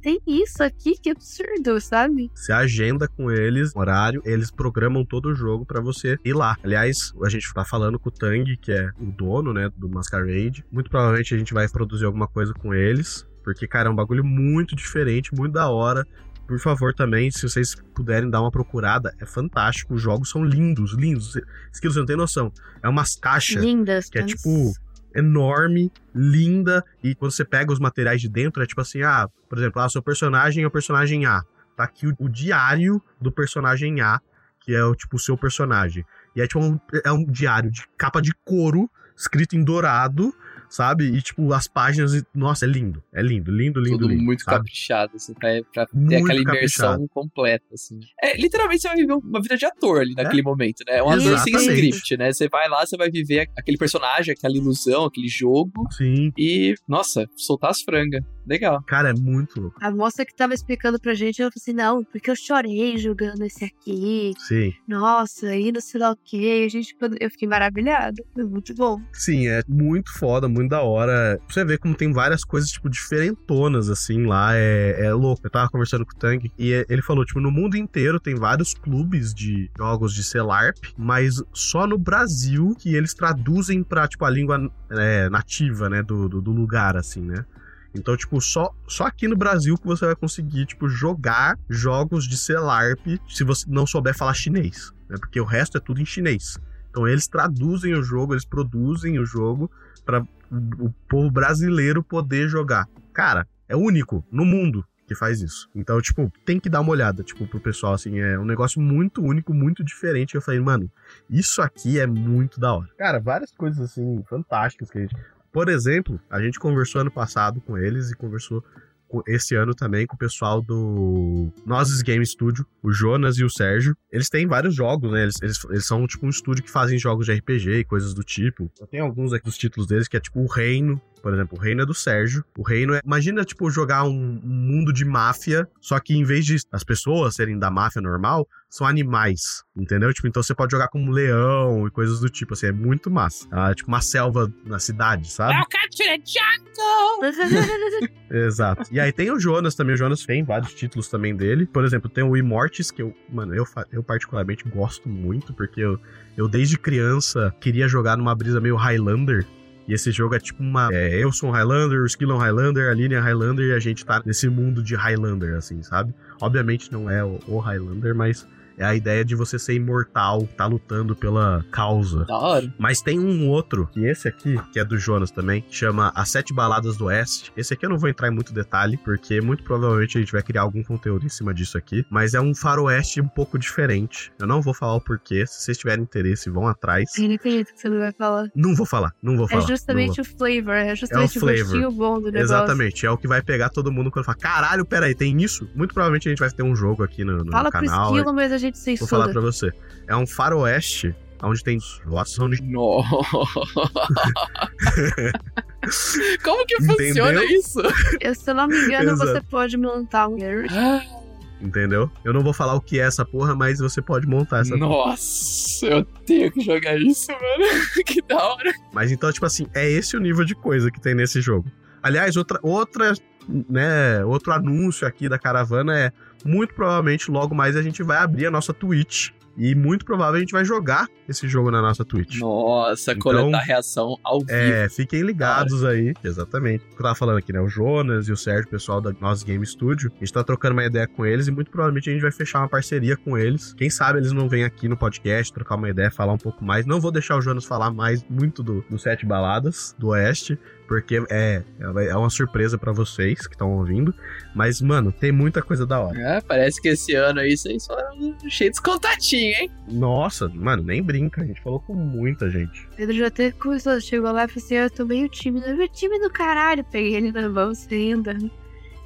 tem isso aqui? Que absurdo, sabe? Você agenda com eles, horário, eles programam todo o jogo pra você ir lá. Aliás, a gente tá falando com o Tang, que é o dono, né, do Masquerade. Muito provavelmente a gente vai produzir alguma coisa com eles, porque, cara, é um bagulho muito diferente, muito da hora. Por favor, também, se vocês puderem dar uma procurada, é fantástico. Os jogos são lindos, lindos. Esquilo, você não tem noção. É umas caixas Lindas. que é tipo enorme, linda, e quando você pega os materiais de dentro, é tipo assim, ah, por exemplo, ah, seu personagem é o personagem A. Tá aqui o, o diário do personagem A, que é o tipo o seu personagem. E é tipo um, é um diário de capa de couro, escrito em dourado, sabe? E tipo, as páginas, nossa, é lindo. É lindo, lindo, lindo, Tudo lindo. muito sabe? caprichado, assim, pra, pra ter Muito aquela imersão caprichado. completa, assim. É, literalmente você vai viver uma vida de ator ali naquele momento, né? É um ator sem script, né? Você vai lá, você vai viver aquele personagem, aquela ilusão, aquele jogo Sim. e, nossa, soltar as frangas. Legal. Cara, é muito louco. A moça que tava explicando pra gente, ela falou assim: não, porque eu chorei jogando esse aqui. Sim. Nossa, aí não sei lá o que. A gente, eu fiquei maravilhada. Foi muito bom. Sim, é muito foda, muito da hora. Você ver como tem várias coisas, tipo, diferentonas, assim, lá. É, é louco. Eu tava conversando com o Tang e é- ele falou, tipo, no mundo inteiro tem vários clubes de jogos de CELARP, mas só no Brasil que eles traduzem pra, tipo, a língua é, nativa, né, do, do, do lugar, assim, né? Então, tipo, só, só aqui no Brasil que você vai conseguir, tipo, jogar jogos de CELARP se você não souber falar chinês, né? Porque o resto é tudo em chinês. Então eles traduzem o jogo, eles produzem o jogo para o povo brasileiro poder jogar. Cara, é único no mundo que faz isso. Então, tipo, tem que dar uma olhada, tipo, pro pessoal, assim, é um negócio muito único, muito diferente. Eu falei, mano, isso aqui é muito da hora. Cara, várias coisas, assim, fantásticas que a gente... Por exemplo, a gente conversou ano passado com eles e conversou esse ano também com o pessoal do Nozes Game Studio, o Jonas e o Sérgio. Eles têm vários jogos, né? Eles, eles, eles são tipo um estúdio que fazem jogos de RPG e coisas do tipo. Tenho alguns aqui dos títulos deles, que é tipo o Reino. Por exemplo, o Reino é do Sérgio. O Reino é. Imagina, tipo, jogar um, um mundo de máfia, só que em vez de as pessoas serem da máfia normal, são animais. Entendeu? Tipo, então você pode jogar como um leão e coisas do tipo, assim, é muito massa. Ah, tipo uma selva na cidade, sabe? [laughs] Exato. E aí tem o Jonas também. O Jonas tem vários títulos também dele. Por exemplo, tem o Immortis, que eu, mano, eu, eu particularmente gosto muito, porque eu, eu desde criança queria jogar numa brisa meio Highlander. E esse jogo é tipo uma. é, eu sou um Highlander, o Skill é um Highlander, a Aline é Highlander e a gente tá nesse mundo de Highlander, assim, sabe? Obviamente não é o, o Highlander, mas é a ideia de você ser imortal, tá lutando pela causa. Da hora. Mas tem um outro, que esse aqui, que é do Jonas também, que chama As Sete Baladas do Oeste. Esse aqui eu não vou entrar em muito detalhe, porque muito provavelmente a gente vai criar algum conteúdo em cima disso aqui. Mas é um faroeste um pouco diferente. Eu não vou falar o porquê. Se vocês tiverem interesse, vão atrás. Eu não acredito que você não vai falar. Não vou falar, não vou falar. É justamente o flavor, é justamente o, flavor. gostinho bom do negócio. Exatamente, é o que vai pegar todo mundo quando fala: caralho, peraí, tem isso? Muito provavelmente a gente vai ter um jogo aqui no, no Fala pro canal. esquilo, mas a gente gente Vou falar pra você. É um faroeste onde tem Watson de [laughs] Nossa. [laughs] Como que funciona Entendeu? isso? Eu, se eu não me engano, Exato. você pode montar um Garrett. Entendeu? Eu não vou falar o que é essa porra, mas você pode montar essa Nossa, eu tenho que jogar isso, mano. [laughs] que da hora. Mas então, tipo assim, é esse o nível de coisa que tem nesse jogo. Aliás, outra, outra, né, outro anúncio aqui da caravana é muito provavelmente logo mais a gente vai abrir a nossa Twitch. E muito provável a gente vai jogar esse jogo na nossa Twitch. Nossa, Então, coletar reação ao vivo. É, fiquem ligados aí. Exatamente. O que eu tava falando aqui, né? O Jonas e o Sérgio, o pessoal da Nós Game Studio. A gente tá trocando uma ideia com eles e muito provavelmente a gente vai fechar uma parceria com eles. Quem sabe eles não vêm aqui no podcast trocar uma ideia, falar um pouco mais. Não vou deixar o Jonas falar mais muito do, do Sete Baladas do Oeste, porque é, é uma surpresa pra vocês que estão ouvindo. Mas, mano, tem muita coisa da hora. É, parece que esse ano aí vocês foram cheios de contatinho, hein? Nossa, mano, nem brinca. A gente falou com muita gente. Pedro já até começou, chegou lá e falou assim: Eu tô meio tímido, meu time do caralho. Peguei ele na mão, saindo,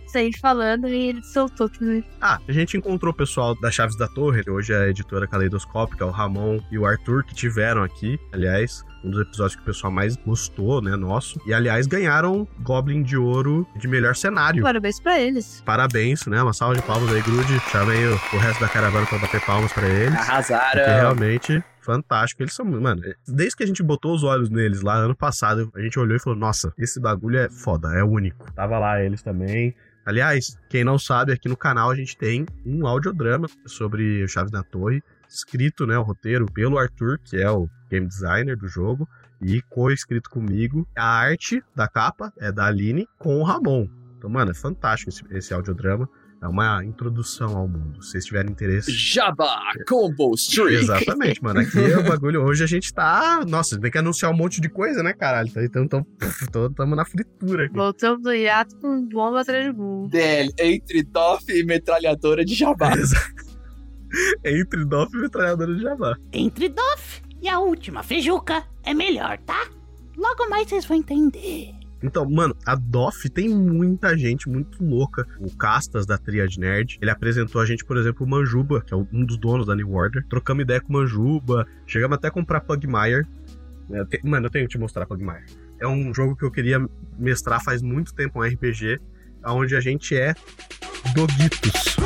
saí falando e ele soltou também. Ah, a gente encontrou o pessoal da Chaves da Torre, hoje é a editora Caleidoscópica, o Ramon e o Arthur, que tiveram aqui, aliás, um dos episódios que o pessoal mais gostou, né, nosso. E, aliás, ganharam Goblin de Ouro de melhor cenário. Parabéns pra eles. Parabéns, né? Uma salva de palmas aí, Grude. Chamei o, o resto da caravana pra bater palmas pra eles. Porque Arrasaram. realmente fantástico. Eles são, mano, desde que a gente botou os olhos neles lá ano passado, a gente olhou e falou: Nossa, esse bagulho é foda, é único. Tava lá eles também. Aliás, quem não sabe, aqui no canal a gente tem um audiodrama sobre o Chaves da Torre, escrito, né, o roteiro pelo Arthur, que é o game designer do jogo, e co-escrito comigo. A arte da capa é da Aline com o Ramon. Então, mano, é fantástico esse, esse audiodrama. É uma introdução ao mundo. Se vocês tiverem interesse, Jabba Combo Street. Exatamente, mano. Aqui é o bagulho. Hoje a gente tá. Nossa, tem que anunciar um monte de coisa, né, caralho? Então estamos na fritura aqui. Voltamos do hiato com bomba atrás de bomba. DL, entre Doff e metralhadora de Jabá. [laughs] Entre Dolph e metralhadora de Jabá. Entre Doff e a última feijuca é melhor, tá? Logo mais vocês vão entender. Então, mano, a DOF tem muita gente muito louca. O Castas da Triad Nerd, ele apresentou a gente, por exemplo, o Manjuba, que é um dos donos da New Order. Trocamos ideia com o Manjuba, chegamos até a comprar Pugmire. Eu te- Mano, eu tenho que te mostrar Pugmire. É um jogo que eu queria mestrar faz muito tempo, um RPG, onde a gente é doguitos.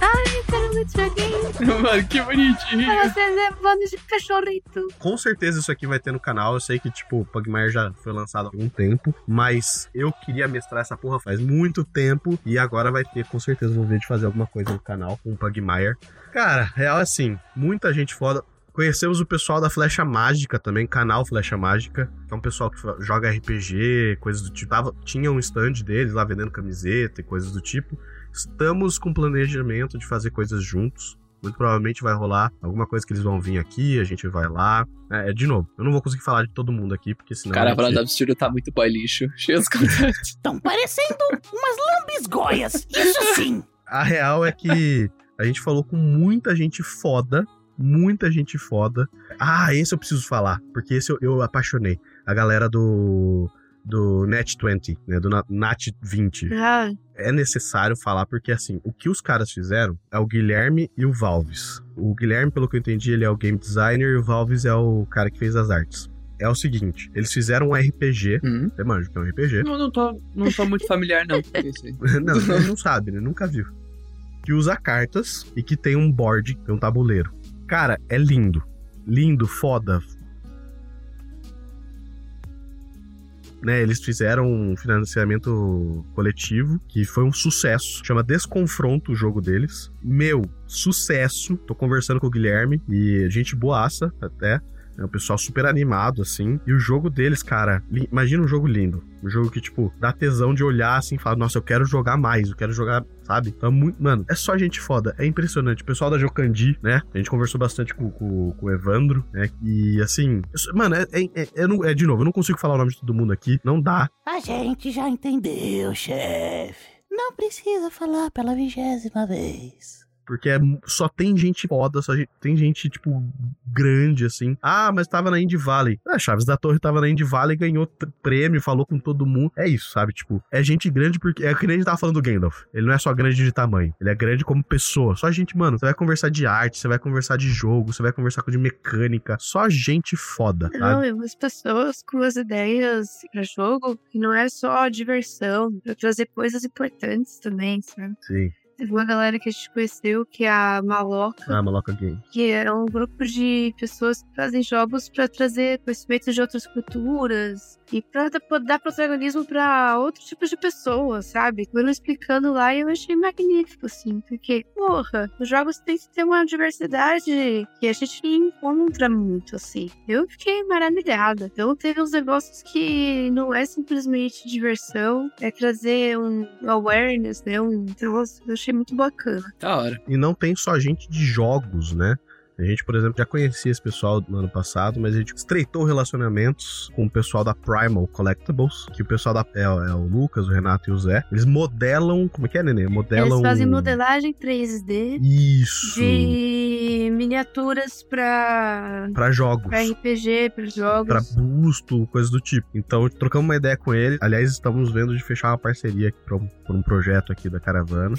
Ai, esse [laughs] joguinho. Mano, que bonitinho. Você levando esse cachorrito. Com certeza isso aqui vai ter no canal. Eu sei que, tipo, o Pugmire já foi lançado há algum tempo. Mas eu queria mestrar essa porra faz muito tempo. E agora vai ter, com certeza, vou ver de fazer alguma coisa no canal com o Pugmire. Cara, real é assim, muita gente foda. Conhecemos o pessoal da Flecha Mágica também, canal Flecha Mágica, que é um pessoal que joga RPG, coisas do tipo. Tava, tinha um stand deles lá vendendo camiseta e coisas do tipo. Estamos com planejamento de fazer coisas juntos. Muito provavelmente vai rolar alguma coisa que eles vão vir aqui, a gente vai lá. É, de novo, eu não vou conseguir falar de todo mundo aqui, porque senão. Cara, a a parada gente... absurda tá muito boy lixo. [laughs] Estão parecendo umas lambisgoias, isso sim. [laughs] A real é que a gente falou com muita gente foda. Muita gente foda. Ah, esse eu preciso falar, porque esse eu, eu apaixonei. A galera do. Do Net 20, né? Do Na- Nat 20. Ah, é necessário falar porque assim, o que os caras fizeram é o Guilherme e o Valves. O Guilherme, pelo que eu entendi, ele é o game designer e o Valves é o cara que fez as artes. É o seguinte, eles fizeram um RPG, Hum. você manja que é um RPG? Não, não tô, não tô muito familiar, [laughs] não, não, não sabe, né? Nunca viu. Que usa cartas e que tem um board, tem um tabuleiro. Cara, é lindo. Lindo, foda. Né, eles fizeram um financiamento coletivo que foi um sucesso. Chama Desconfronto o jogo deles. Meu, sucesso. Tô conversando com o Guilherme e gente boaça até. É um pessoal super animado, assim. E o jogo deles, cara, imagina um jogo lindo. Um jogo que, tipo, dá tesão de olhar assim e falar, nossa, eu quero jogar mais, eu quero jogar, sabe? Então, é muito. Mano, é só gente foda. É impressionante. O pessoal da Jocandi, né? A gente conversou bastante com, com- com o Evandro, né? E assim. isso- Mano, é, é, é- eu não- é, de novo, eu não consigo falar o nome de todo mundo aqui. Não dá. A gente já entendeu, chefe. Não precisa falar pela vigésima vez. Porque é, só tem gente foda, só tem gente, tipo, grande, assim. Ah, mas tava na Indy Valley. Ah, Chaves da Torre tava na Indy Valley, ganhou prêmio, falou com todo mundo. É isso, sabe? Tipo, é gente grande porque. É que nem a gente tava falando do Gandalf. Ele não é só grande de tamanho, ele é grande como pessoa. Só gente, mano, você vai conversar de arte, você vai conversar de jogo, você vai conversar de mecânica. Só gente foda, Não, e umas pessoas com as ideias pra jogo que não é só diversão, pra trazer coisas importantes também, sabe? Sim. Teve uma galera que a gente conheceu, que é a Maloca, Ah, Maloca Game. que é um grupo de pessoas que fazem jogos pra trazer conhecimento de outras culturas e pra dar- protagonismo pra outros tipos de pessoas, sabe? Foram explicando lá e eu achei magnífico, assim, porque, porra, os jogos têm que ter uma diversidade que a gente encontra muito, assim. Eu fiquei maravilhada. Então teve uns negócios que não é simplesmente diversão, é trazer um awareness, né? Um negócio que eu achei muito bacana. Da hora. E não tem só gente de jogos, né? A gente, por exemplo, já conhecia esse pessoal no ano passado, mas a gente estreitou relacionamentos com o pessoal da Primal Collectibles, que o pessoal da é, é o Lucas, o Renato e o Zé. Eles modelam, como é que é, Nenê? Modelam Eles fazem modelagem 3D Isso. de miniaturas pra, Pra jogos. pra RPG, pra jogos. Pra busto, coisas do tipo. Então, trocamos uma ideia com ele. Aliás, estamos vendo de fechar uma parceria aqui pra um, por um projeto aqui da caravana.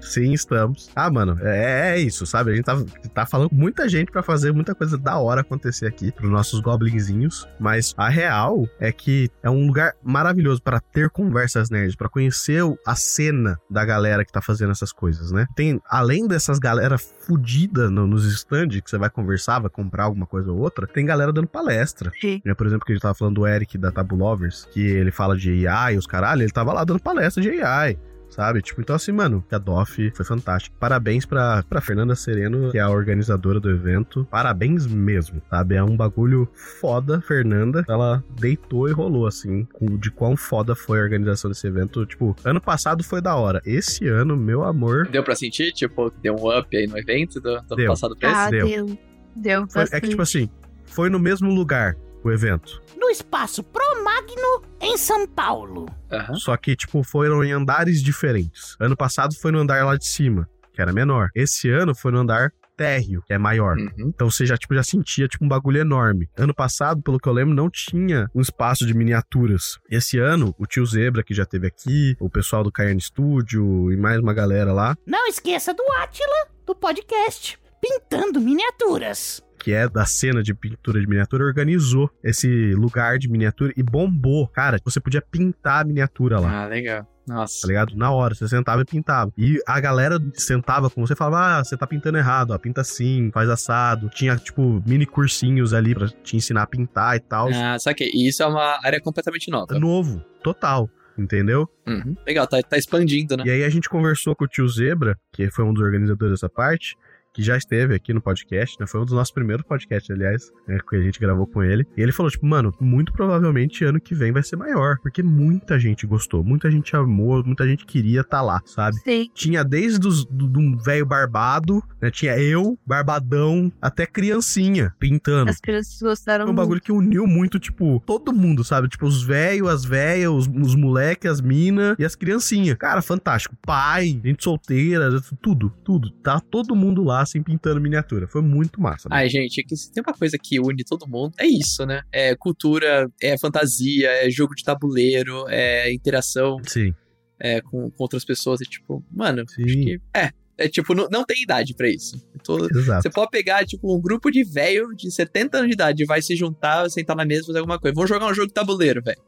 Sim, estamos. Ah, mano, é, é isso, sabe? A gente tá, tá falando com muita gente pra fazer muita coisa da hora acontecer aqui pros nossos goblinzinhos. Mas a real é que é um lugar maravilhoso para ter conversas nerds, pra conhecer a cena da galera que tá fazendo essas coisas, né? Tem, além dessas galera fudida no- nos stands que você vai conversar, vai comprar alguma coisa ou outra, tem galera dando palestra. Sim. Né, por exemplo, que a gente tava falando do Eric da Tabu Lovers, que ele fala de AI e os caralho, ele tava lá dando palestra de AI. Sabe? Tipo, então assim, mano, a DOF foi fantástico. Parabéns pra, pra Fernanda Sereno, que é a organizadora do evento. Parabéns mesmo, sabe? É um bagulho foda, Fernanda. Ela deitou e rolou, assim, de quão foda foi a organização desse evento. Tipo, ano passado foi da hora. Esse ano, meu amor. Deu pra sentir, tipo, deu um up aí no evento do, do ano passado pra esse? Ah, deu. deu. Deu. foi- é que, tipo assim, foi no mesmo lugar o evento. No espaço Pro Magno, em São Paulo. Aham. Só que, tipo, foram em andares diferentes. Ano passado foi no andar lá de cima, que era menor. Esse ano foi no andar térreo, que é maior. Uhum. Então você já, tipo, já sentia, tipo, um bagulho enorme. Ano passado, pelo que eu lembro, não tinha um espaço de miniaturas. Esse ano, o tio Zebra, que já teve aqui, o pessoal do Cayenne Studio e mais uma galera lá, Não esqueça do Átila, do podcast Pintando Miniaturas. Que é da cena de pintura de miniatura, organizou esse lugar de miniatura e bombou. Cara, você podia pintar a miniatura lá. Ah, legal. Nossa. tá ligado? Na hora, você sentava e pintava. E a galera sentava com você e falava: Ah, você tá pintando errado, ó, pinta assim, faz assado. Tinha, tipo, mini cursinhos ali pra te ensinar a pintar e tal. Ah, saquei. E isso é uma área completamente nova. Novo, total. Entendeu? Uhum. Legal, tá, tá expandindo, né? E aí a gente conversou com o tio Zebra, que foi um dos organizadores dessa parte, que já esteve aqui no podcast, né? Foi um dos nossos primeiros podcasts, aliás, né, que a gente gravou com ele. E ele falou, tipo, mano, muito provavelmente ano que vem vai ser maior, porque muita gente gostou, muita gente amou, muita gente queria estar lá, sabe? Sim. Tinha desde os, do, de um velho barbado, né? Tinha eu, barbadão, até criancinha pintando. As crianças gostaram Foi um muito. bagulho que uniu muito, tipo, todo mundo, sabe? Tipo, os velhos, as velhas, os, os moleques, as minas e as criancinhas. Cara, fantástico. Pai, gente solteira, tudo, tudo. Tá todo mundo lá, assim, pintando miniatura. Foi muito massa. né? Ai, gente, é que se tem uma coisa que une todo mundo, é isso, né? É cultura, é fantasia, é jogo de tabuleiro, é interação Sim. é, com, com outras pessoas. E, tipo, mano, Sim. acho que. É. É tipo, não, não tem idade pra isso. Tô- Exato. Você pode pegar, tipo, um grupo de velho de 70 anos de idade, vai se juntar, sentar na mesa e fazer alguma coisa. Vamos jogar um jogo de tabuleiro, velho.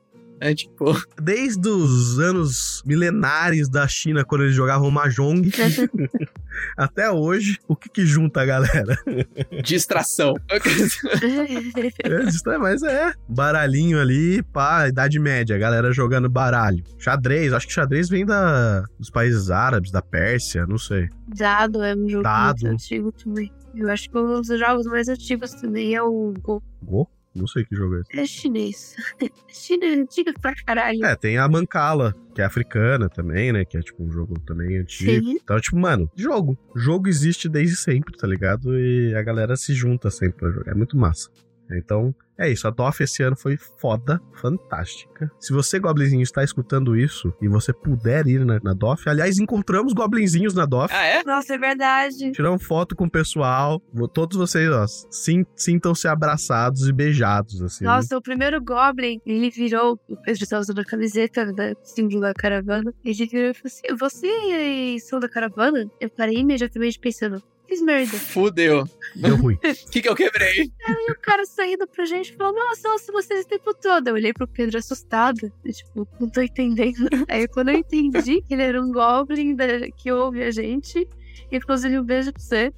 É tipo, [laughs] Desde os anos milenares da China, quando eles jogavam Mahjong, [laughs] até hoje, o que que junta a galera? distração. [laughs] É, é, mas é. Baralhinho ali, pá, Idade Média, a galera jogando baralho. Xadrez, acho que xadrez vem da, dos países árabes, da Pérsia, não sei. Dado é um jogo Dado. muito antigo também. Eu acho que um dos jogos mais antigos também é o Go. Go? Não sei que jogo é esse. É chinês. [laughs] China é antiga pra caralho. É, tem a Mancala, que é africana também, né? Que é tipo um jogo também antigo. Sim. Então, tipo, mano, jogo. Jogo existe desde sempre, tá ligado? E a galera se junta sempre pra jogar. É muito massa. Então, é isso. A DOF esse ano foi foda, fantástica. Se você, Goblinzinho, está escutando isso e você puder ir na, na DOF, aliás, encontramos Goblinzinhos na DOF. Ah, é? Nossa, é verdade. Tiramos foto com o pessoal. Todos vocês, ó, sin- sintam-se abraçados e beijados, assim. Nossa, o primeiro Goblin, ele virou. O Pedro estava usando a camiseta da símbolo da caravana. Ele virou e falou assim: Vocês são da caravana? Eu parei imediatamente pensando: Fiz merda. Fudeu. Deu ruim. O [laughs] que, que eu quebrei? E o cara saindo pra gente falou: Nossa, nossa, vocês o tempo todo. Eu olhei pro Pedro assustada. e, Tipo, não tô entendendo. [laughs] Aí quando eu entendi que ele era um Goblin da- que ouve a gente, inclusive um beijo pra você.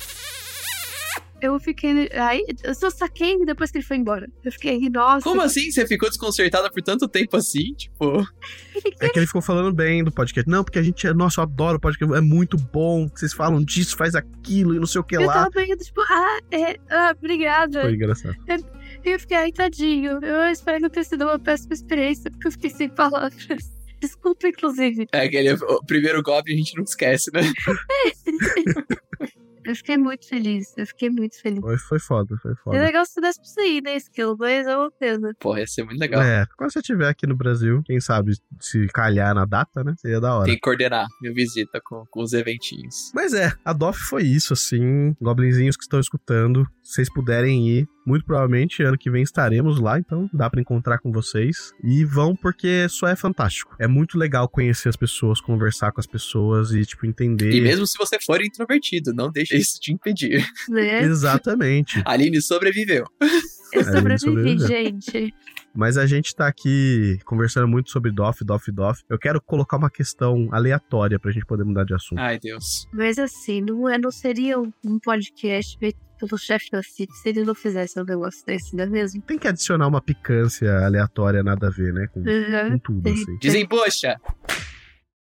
Eu fiquei. Aí, eu só saquei depois que ele foi embora. Eu fiquei, nossa. Como assim? Você ficou desconcertada por tanto tempo assim? Tipo, É que ele ficou falando bem do podcast. Não, porque a gente é. Nossa, eu adoro o podcast. É muito bom. que Vocês falam disso, faz aquilo e não sei o que Eu lá. tava meio tipo, ah, é, ah, obrigada. Foi engraçado. E eu fiquei, ai, tadinho. Eu espero não ter sido uma péssima experiência, porque eu fiquei sem palavras. Desculpa, inclusive. é aquele o primeiro Goblin a gente não esquece, né? [laughs] Eu fiquei muito feliz. Eu fiquei muito feliz. Foi, foi foda, foi É foda. legal se pudesse pra você ir, né, Skill? Mas é uma pena. Porra, ia ser muito legal. É, quando você estiver aqui no Brasil, quem sabe se calhar na data, né? Seria da hora. Tem que coordenar minha visita com, com os eventinhos. Mas é, a DOF foi isso, assim. Goblinzinhos que estão escutando, se vocês puderem ir, muito provavelmente ano que vem estaremos lá, então dá pra encontrar com vocês. E vão porque só é fantástico. É muito legal conhecer as pessoas, conversar com as pessoas e, tipo, entender. E mesmo se você for introvertido, não deixe isso te impedir. Né? Exatamente. A Aline sobreviveu. Eu sobrevivi, gente. Mas a gente tá aqui conversando muito sobre DOF, DOF, DOF. Eu quero colocar uma questão aleatória pra gente poder mudar de assunto. Ai, Deus. Mas assim, não, é, não seria um podcast feito pelo chefe da CIT se ele não fizesse um negócio desse, não é mesmo? Tem que adicionar uma picância aleatória, nada a ver, né? Com, Uhum. com tudo, assim. Desembucha.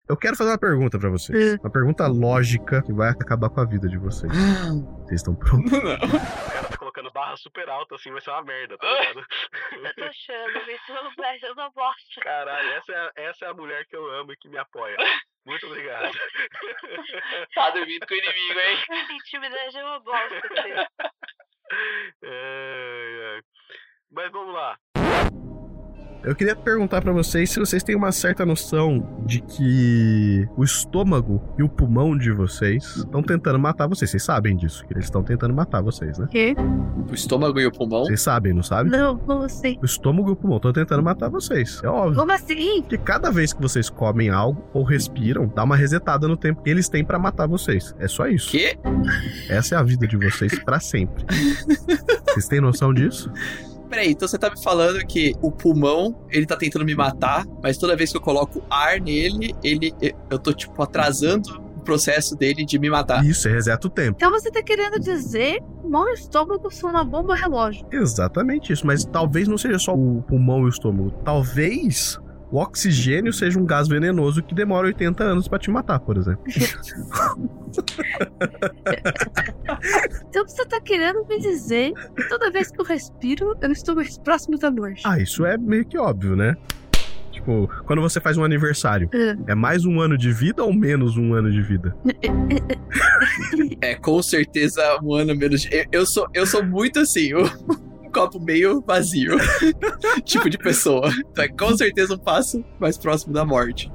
Eu quero fazer uma pergunta pra vocês. Hum. Uma pergunta lógica que vai acabar com a vida de vocês. Vocês estão prontos? [laughs] Não. O cara tá colocando barra super alta assim, vai ser uma merda, tá ligado? Eu tô achando, isso não, eu não gosto. Caralho, essa é, a- essa é a mulher que eu amo e que me apoia. Muito obrigado. [laughs] Tá dormindo com o inimigo, hein? [laughs] Intimidade é uma bosta. Ai, ai. Mas vamos lá. Eu queria perguntar pra vocês se vocês têm uma certa noção de que o estômago e o pulmão de vocês estão tentando matar vocês. Vocês sabem disso, que eles estão tentando matar vocês, né? Quê? O estômago e o pulmão. Vocês sabem, não sabem? Não, como assim? O estômago e o pulmão estão tentando matar vocês. É óbvio. Como assim? Porque cada vez que vocês comem algo ou respiram, dá uma resetada no tempo que eles têm pra matar vocês. É só isso. Que? Essa é a vida de vocês pra sempre. [laughs] Vocês têm noção disso? Peraí, então você tá me falando que o pulmão, ele tá tentando me matar, mas toda vez que eu coloco ar nele, ele eu tô, tipo, atrasando o processo dele de me matar. Isso, é reseta o tempo. Então você tá querendo dizer que o mau estômago são uma bomba relógio. Exatamente isso, mas talvez não seja só o pulmão e o estômago. Talvez o oxigênio seja um gás venenoso que demora 80 anos pra te matar, por exemplo. [laughs] Então você tá querendo me dizer que toda vez que eu respiro, eu estou mais próximo da morte. Ah, isso é meio que óbvio, né? Tipo, quando você faz um aniversário, Ah. é mais um ano de vida ou menos um ano de vida? [laughs] É, com certeza um ano menos. de- Eu, eu sou, eu sou muito assim, o- um copo meio vazio. [laughs] tipo de pessoa. Então é com certeza um passo mais próximo da morte.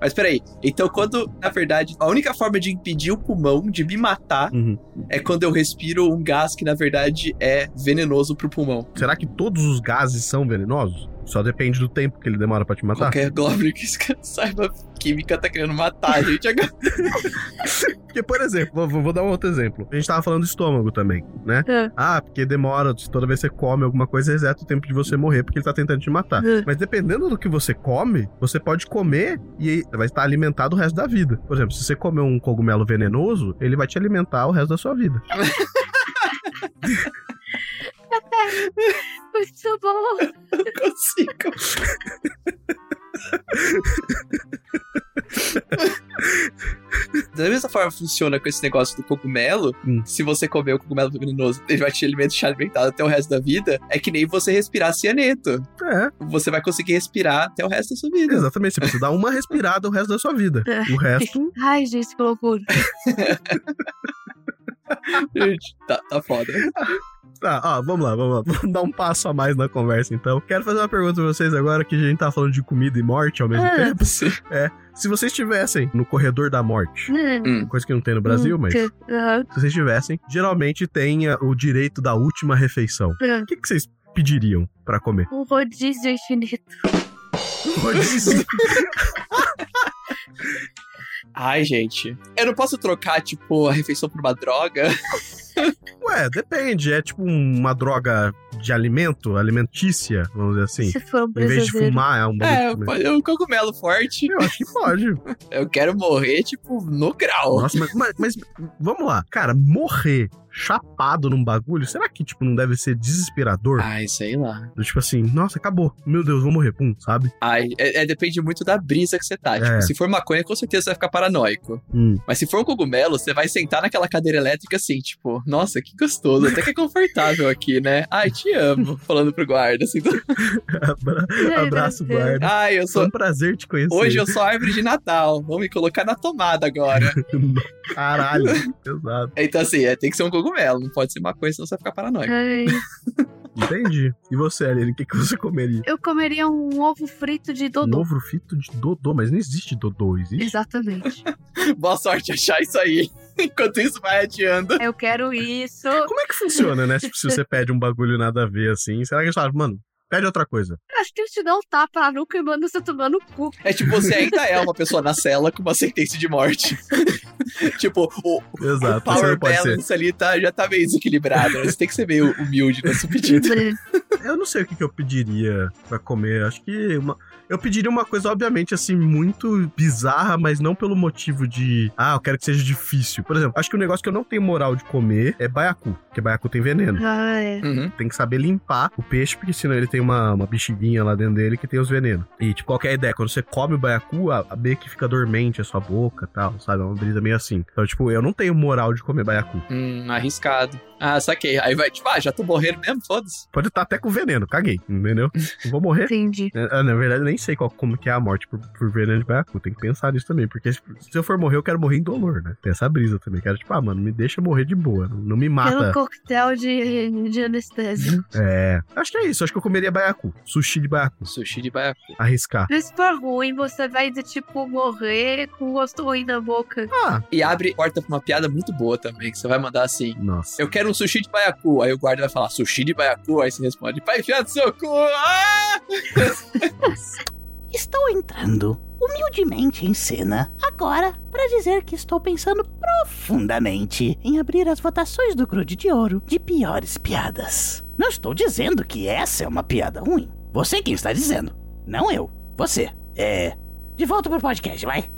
Mas peraí, então quando, na verdade, a única forma de impedir o pulmão de me matar Uhum. é quando eu respiro um gás que, na verdade, é venenoso pro pulmão. Será que todos os gases são venenosos? Só depende do tempo que ele demora pra te matar? Qualquer Goblin que saiba química tá querendo matar a gente agora. [laughs] Porque, por exemplo, vou, vou dar um outro exemplo. A gente tava falando do estômago também, né? É. Ah, porque demora, toda vez que você come alguma coisa, reseta o tempo de você morrer, porque ele tá tentando te matar. É. Mas dependendo do que você come, você pode comer e vai estar alimentado o resto da vida. Por exemplo, se você comer um cogumelo venenoso, ele vai te alimentar o resto da sua vida. [laughs] Muito bom. Não consigo. Da mesma forma funciona com esse negócio do cogumelo, Hum. se você comer o cogumelo venenoso, ele vai te alimentar, te alimentar até o resto da vida, é que nem você respirar cianeto. É, Você vai conseguir respirar até o resto da sua vida. exatamente. Você precisa dar uma respirada o resto da sua vida. O resto, Ai, gente, que loucura. [laughs] Gente, tá, tá foda. [laughs] Tá, ó, vamos lá, vamos lá. [laughs] Vamos dar um passo a mais na conversa, então. Quero fazer uma pergunta pra vocês agora, que a gente tá falando de comida e morte ao mesmo Ah. tempo. É, se vocês estivessem no corredor da morte, Hum. coisa que não tem no Brasil, mas se Aham. vocês tivessem, geralmente tem ah, o direito da última refeição. Aham. O que, que vocês pediriam pra comer? Um rodízio infinito. Rodízio. [laughs] Ai, gente. Eu não posso trocar, tipo, a refeição por uma droga. [laughs] Ué, depende. É tipo uma droga de alimento, alimentícia, vamos dizer assim. Se for um Em vez de fumar, é um É, bagulho. pode- um cogumelo forte. Eu acho que pode. [laughs] Eu quero morrer, tipo, no grau. Nossa, mas, mas- mas vamos lá. Cara, morrer chapado num bagulho, será que, tipo, não deve ser desesperador? Ai, sei lá. Tipo assim, nossa, acabou. Meu Deus, vou morrer, pum, sabe? Ai, é, é- depende muito da brisa que você tá. É. Tipo, se for maconha, com certeza você vai ficar paranoico. Hum. Mas se for um cogumelo, você vai sentar naquela cadeira elétrica assim, tipo, nossa, que gostoso. Até que é confortável aqui, né? Ai, te amo. [laughs] Falando pro guarda, assim. Abra- Abraço, guarda. Ai, eu Foi sou. um prazer te conhecer. Hoje eu sou a árvore de Natal. Vão me colocar na tomada agora. [laughs] Caralho, [laughs] exato. Então, assim, é, tem que ser um cogumelo. Não pode ser maconha, senão você vai ficar paranoico. Ai, [laughs] Entendi. E você, Aline, o que, que você comeria? Eu comeria um ovo frito de Um Dodô. ovo frito de Dodô, mas não existe Dodô, existe? Exatamente. [laughs] Boa sorte achar isso aí. [laughs] Enquanto isso, vai adiando. Eu quero isso. Como é que funciona, né? Tipo, se você pede um bagulho nada a ver assim, será que eles falam, mano, pede outra coisa? Acho que eles te dão um tapa na nuca e mandam você tomar no cu. É tipo, você ainda é uma pessoa na cela com uma sentença de morte. [laughs] tipo, o, o Exato, você power balance ali tá, já tá meio desequilibrado. né? Você tem que ser meio humilde seu [laughs] pedido. Eu não sei o que, que eu pediria pra comer. Acho que uma... eu pediria uma coisa, obviamente, assim, muito bizarra, mas não pelo motivo de, ah, eu quero que seja difícil. Por exemplo, acho que o negócio que eu não tenho moral de comer é baiacu, porque baiacu tem veneno. Ah, é. Uhum. Tem que saber limpar o peixe, porque senão ele tem uma, uma bexiguinha lá dentro dele que tem os venenos. E, tipo, qualquer ideia, quando você come o baiacu, a, a meio que fica dormente a sua boca e tal, sabe? É uma brisa meio assim. Então, tipo, eu não tenho moral de comer baiacu. Hum, arriscado. Ah, saquei. Aí vai, tipo, ah, já tô morrendo mesmo, foda-se. Pode estar até com veneno, caguei, entendeu? Não [laughs] vou morrer. Entendi. É, Na verdade, eu nem sei qual, como que é a morte por, por veneno de baiacu. Tem que pensar nisso também. Porque se, se eu for morrer, eu quero morrer em dolor, né? Tem essa brisa também. Quero, tipo, ah, mano, me deixa morrer de boa. Não, não me Pelo mata. coquetel de, de anestésia. [laughs] É. Acho que é isso. Acho que eu comeria baiacu. Sushi de baiacu. Sushi de baiacu. Arriscar. Se for ruim, você vai, tipo, morrer com gosto ruim na boca. Ah, E abre porta pra uma piada muito boa também, que você vai mandar assim. nossa. Eu quero um sushi de baiacu. Aí o guarda vai falar, sushi de baiacu. Aí você responde, vai enfiar no seu cu. Ah! [laughs] Estou entrando humildemente em cena agora para dizer que estou pensando profundamente em abrir as votações do Grude de Ouro de piores piadas. Não estou dizendo que essa é uma piada ruim. Você quem está dizendo, não eu. Você. É. De volta pro podcast, vai.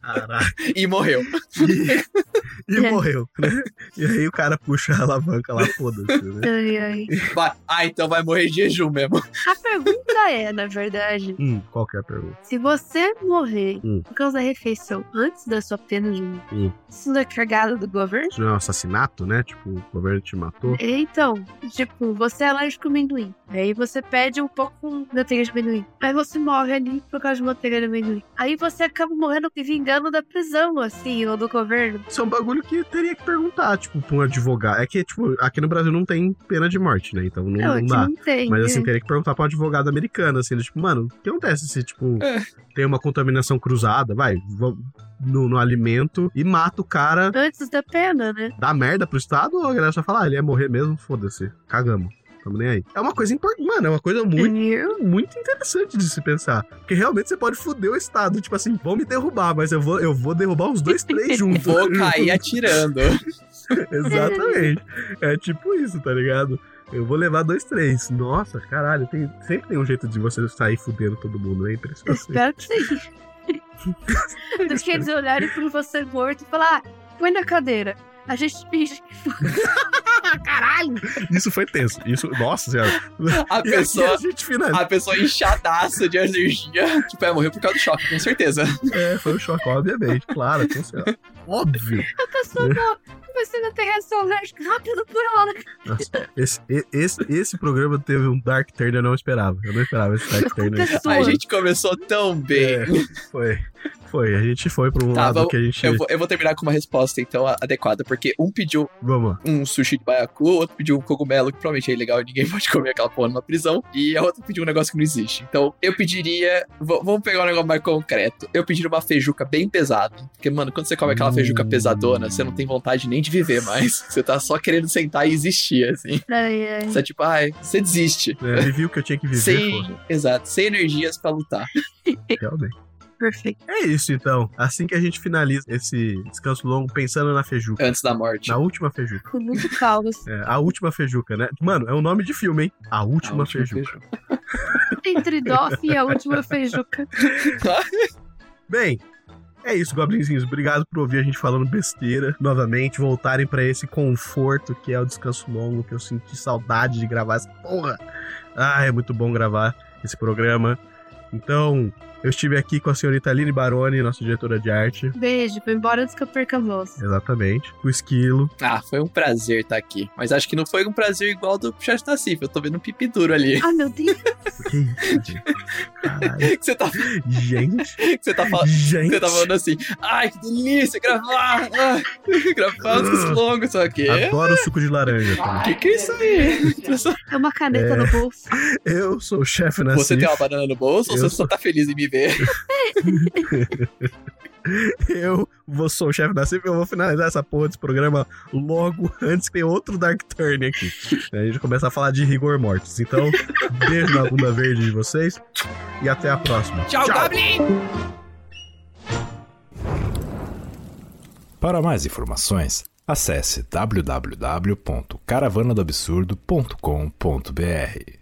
Caralho. E morreu. [laughs] E, e morreu, né? E aí o cara puxa a alavanca lá, foda-se, né? [laughs] Ai, ai. Vai- Ah, então vai morrer de jejum mesmo. A pergunta é, na verdade, Hum, qual que é a pergunta? se você morrer Hum. por causa da refeição antes da sua pena de morte, Hum. isso não é cagada do governo? Isso não é um assassinato, né? Tipo, o governo te matou. Então, tipo, você é alérgico ao amendoim. Aí você pede um pouco com manteiga de amendoim. Aí você morre ali por causa de manteiga de amendoim. Aí você acaba morrendo e vingando da prisão, assim, ou do governo. Isso é um bagulho que teria que perguntar, tipo, pra um advogado. É que, tipo, aqui no Brasil não tem pena de morte, né? Então não, Não, não dá. não tem. Mas assim, né? teria que perguntar pra um advogado americano, assim, tipo, mano, o que acontece se, tipo, É. tem uma contaminação cruzada, vai, va- no, no alimento e mata o cara, Antes da pena, né? dá merda pro Estado, ou a galera só fala, ah, ele ia morrer mesmo, foda-se, cagamos. Tamo nem aí. É uma coisa importante, mano, é uma coisa muito, muito interessante de se pensar. Porque realmente você pode foder o Estado, tipo assim, vão me derrubar, mas eu vou, eu vou derrubar os dois, três [laughs] juntos. Vou cair atirando. [laughs] Exatamente. É tipo isso, tá ligado? Eu vou levar dois, três. Nossa, caralho, tem, sempre tem um jeito de você sair fudendo todo mundo, é eu impressionante. espero que sim. [laughs] Do que eles olharem pra você morto e falar, ah, põe na cadeira. A gente finge que foi. [laughs] Isso foi tenso. Isso, nossa senhora. A E pessoa, a gente finaliza. a pessoa inchadaça de alergia. Tipo, é, morreu por causa do choque, com certeza. É, foi um choque, obviamente. Claro, com certeza. Óbvio. [laughs] A pessoa. Você não tem reação alérgica. Rápido, por ela. Nossa, esse, esse, esse programa teve um Dark Turn eu não esperava. Eu não esperava esse Dark Turn. A gente começou tão bem. É, foi. Foi, a gente foi pra um Tá, lado vamos- que a gente. Eu vou, eu vou terminar com uma resposta, então, adequada, porque um pediu Vamos um sushi de baiacu, o outro pediu um cogumelo, que provavelmente é ilegal e ninguém [laughs] pode comer aquela porra numa prisão, e a outra pediu um negócio que não existe. Então, eu pediria. vamos pegar um negócio mais concreto. Eu pediria uma feijuca bem pesada. Porque, mano, quando você come aquela feijuca pesadona, você não tem vontade nem de viver mais. [laughs] Você tá só querendo sentar e existir, assim. Ai, ai. Você é tipo, ai, você desiste. É, vivi o que eu tinha que viver, Sem. Exato, sem energias pra lutar. [laughs] Realmente. Perfeito. É isso, então. Assim que a gente finaliza esse descanso longo, pensando na feijuca. Antes da morte. Na última feijuca. Com muito caos. [laughs] É, a última feijuca, né? Mano, é um nome de filme, hein? A A última, última feijuca. Entre Doff e a última feijuca. Bem, é isso, Goblinzinhos. Obrigado por ouvir a gente falando besteira novamente, voltarem pra esse conforto que é o descanso longo, que eu senti saudade de gravar essa porra. Ah, é muito bom gravar esse programa. Então, eu estive aqui com a senhorita Aline Baroni, nossa diretora de arte. Beijo, foi embora antes que eu perca a voz. Exatamente. O Esquilo. Ah, foi um prazer estar aqui. Mas acho que não foi um prazer igual do Chat Nassif. Eu tô vendo um pipi duro ali. Ah, meu Deus. [laughs] Que isso? Caralho. que você tá, Gente, que você tá falando. gente. Você tá falando assim, ai, que delícia gravar! Gravar os longos, só que. Adoro suco de laranja também. Que que é isso aí? É uma caneta É. no bolso. Eu sou o chefe Nassif. Você tem uma banana no bolso ou Eu você só tá feliz em me ver? [laughs] Eu vou sou o chefe da CIP, eu vou finalizar essa porra desse programa logo antes que tenha outro Dark Turn aqui. A gente começa a falar de rigor mortis. Então, [laughs] beijo na bunda verde de vocês e até a próxima. Tchau, Goblin! Para mais informações, acesse www.caravanadoabsurdo.com.br.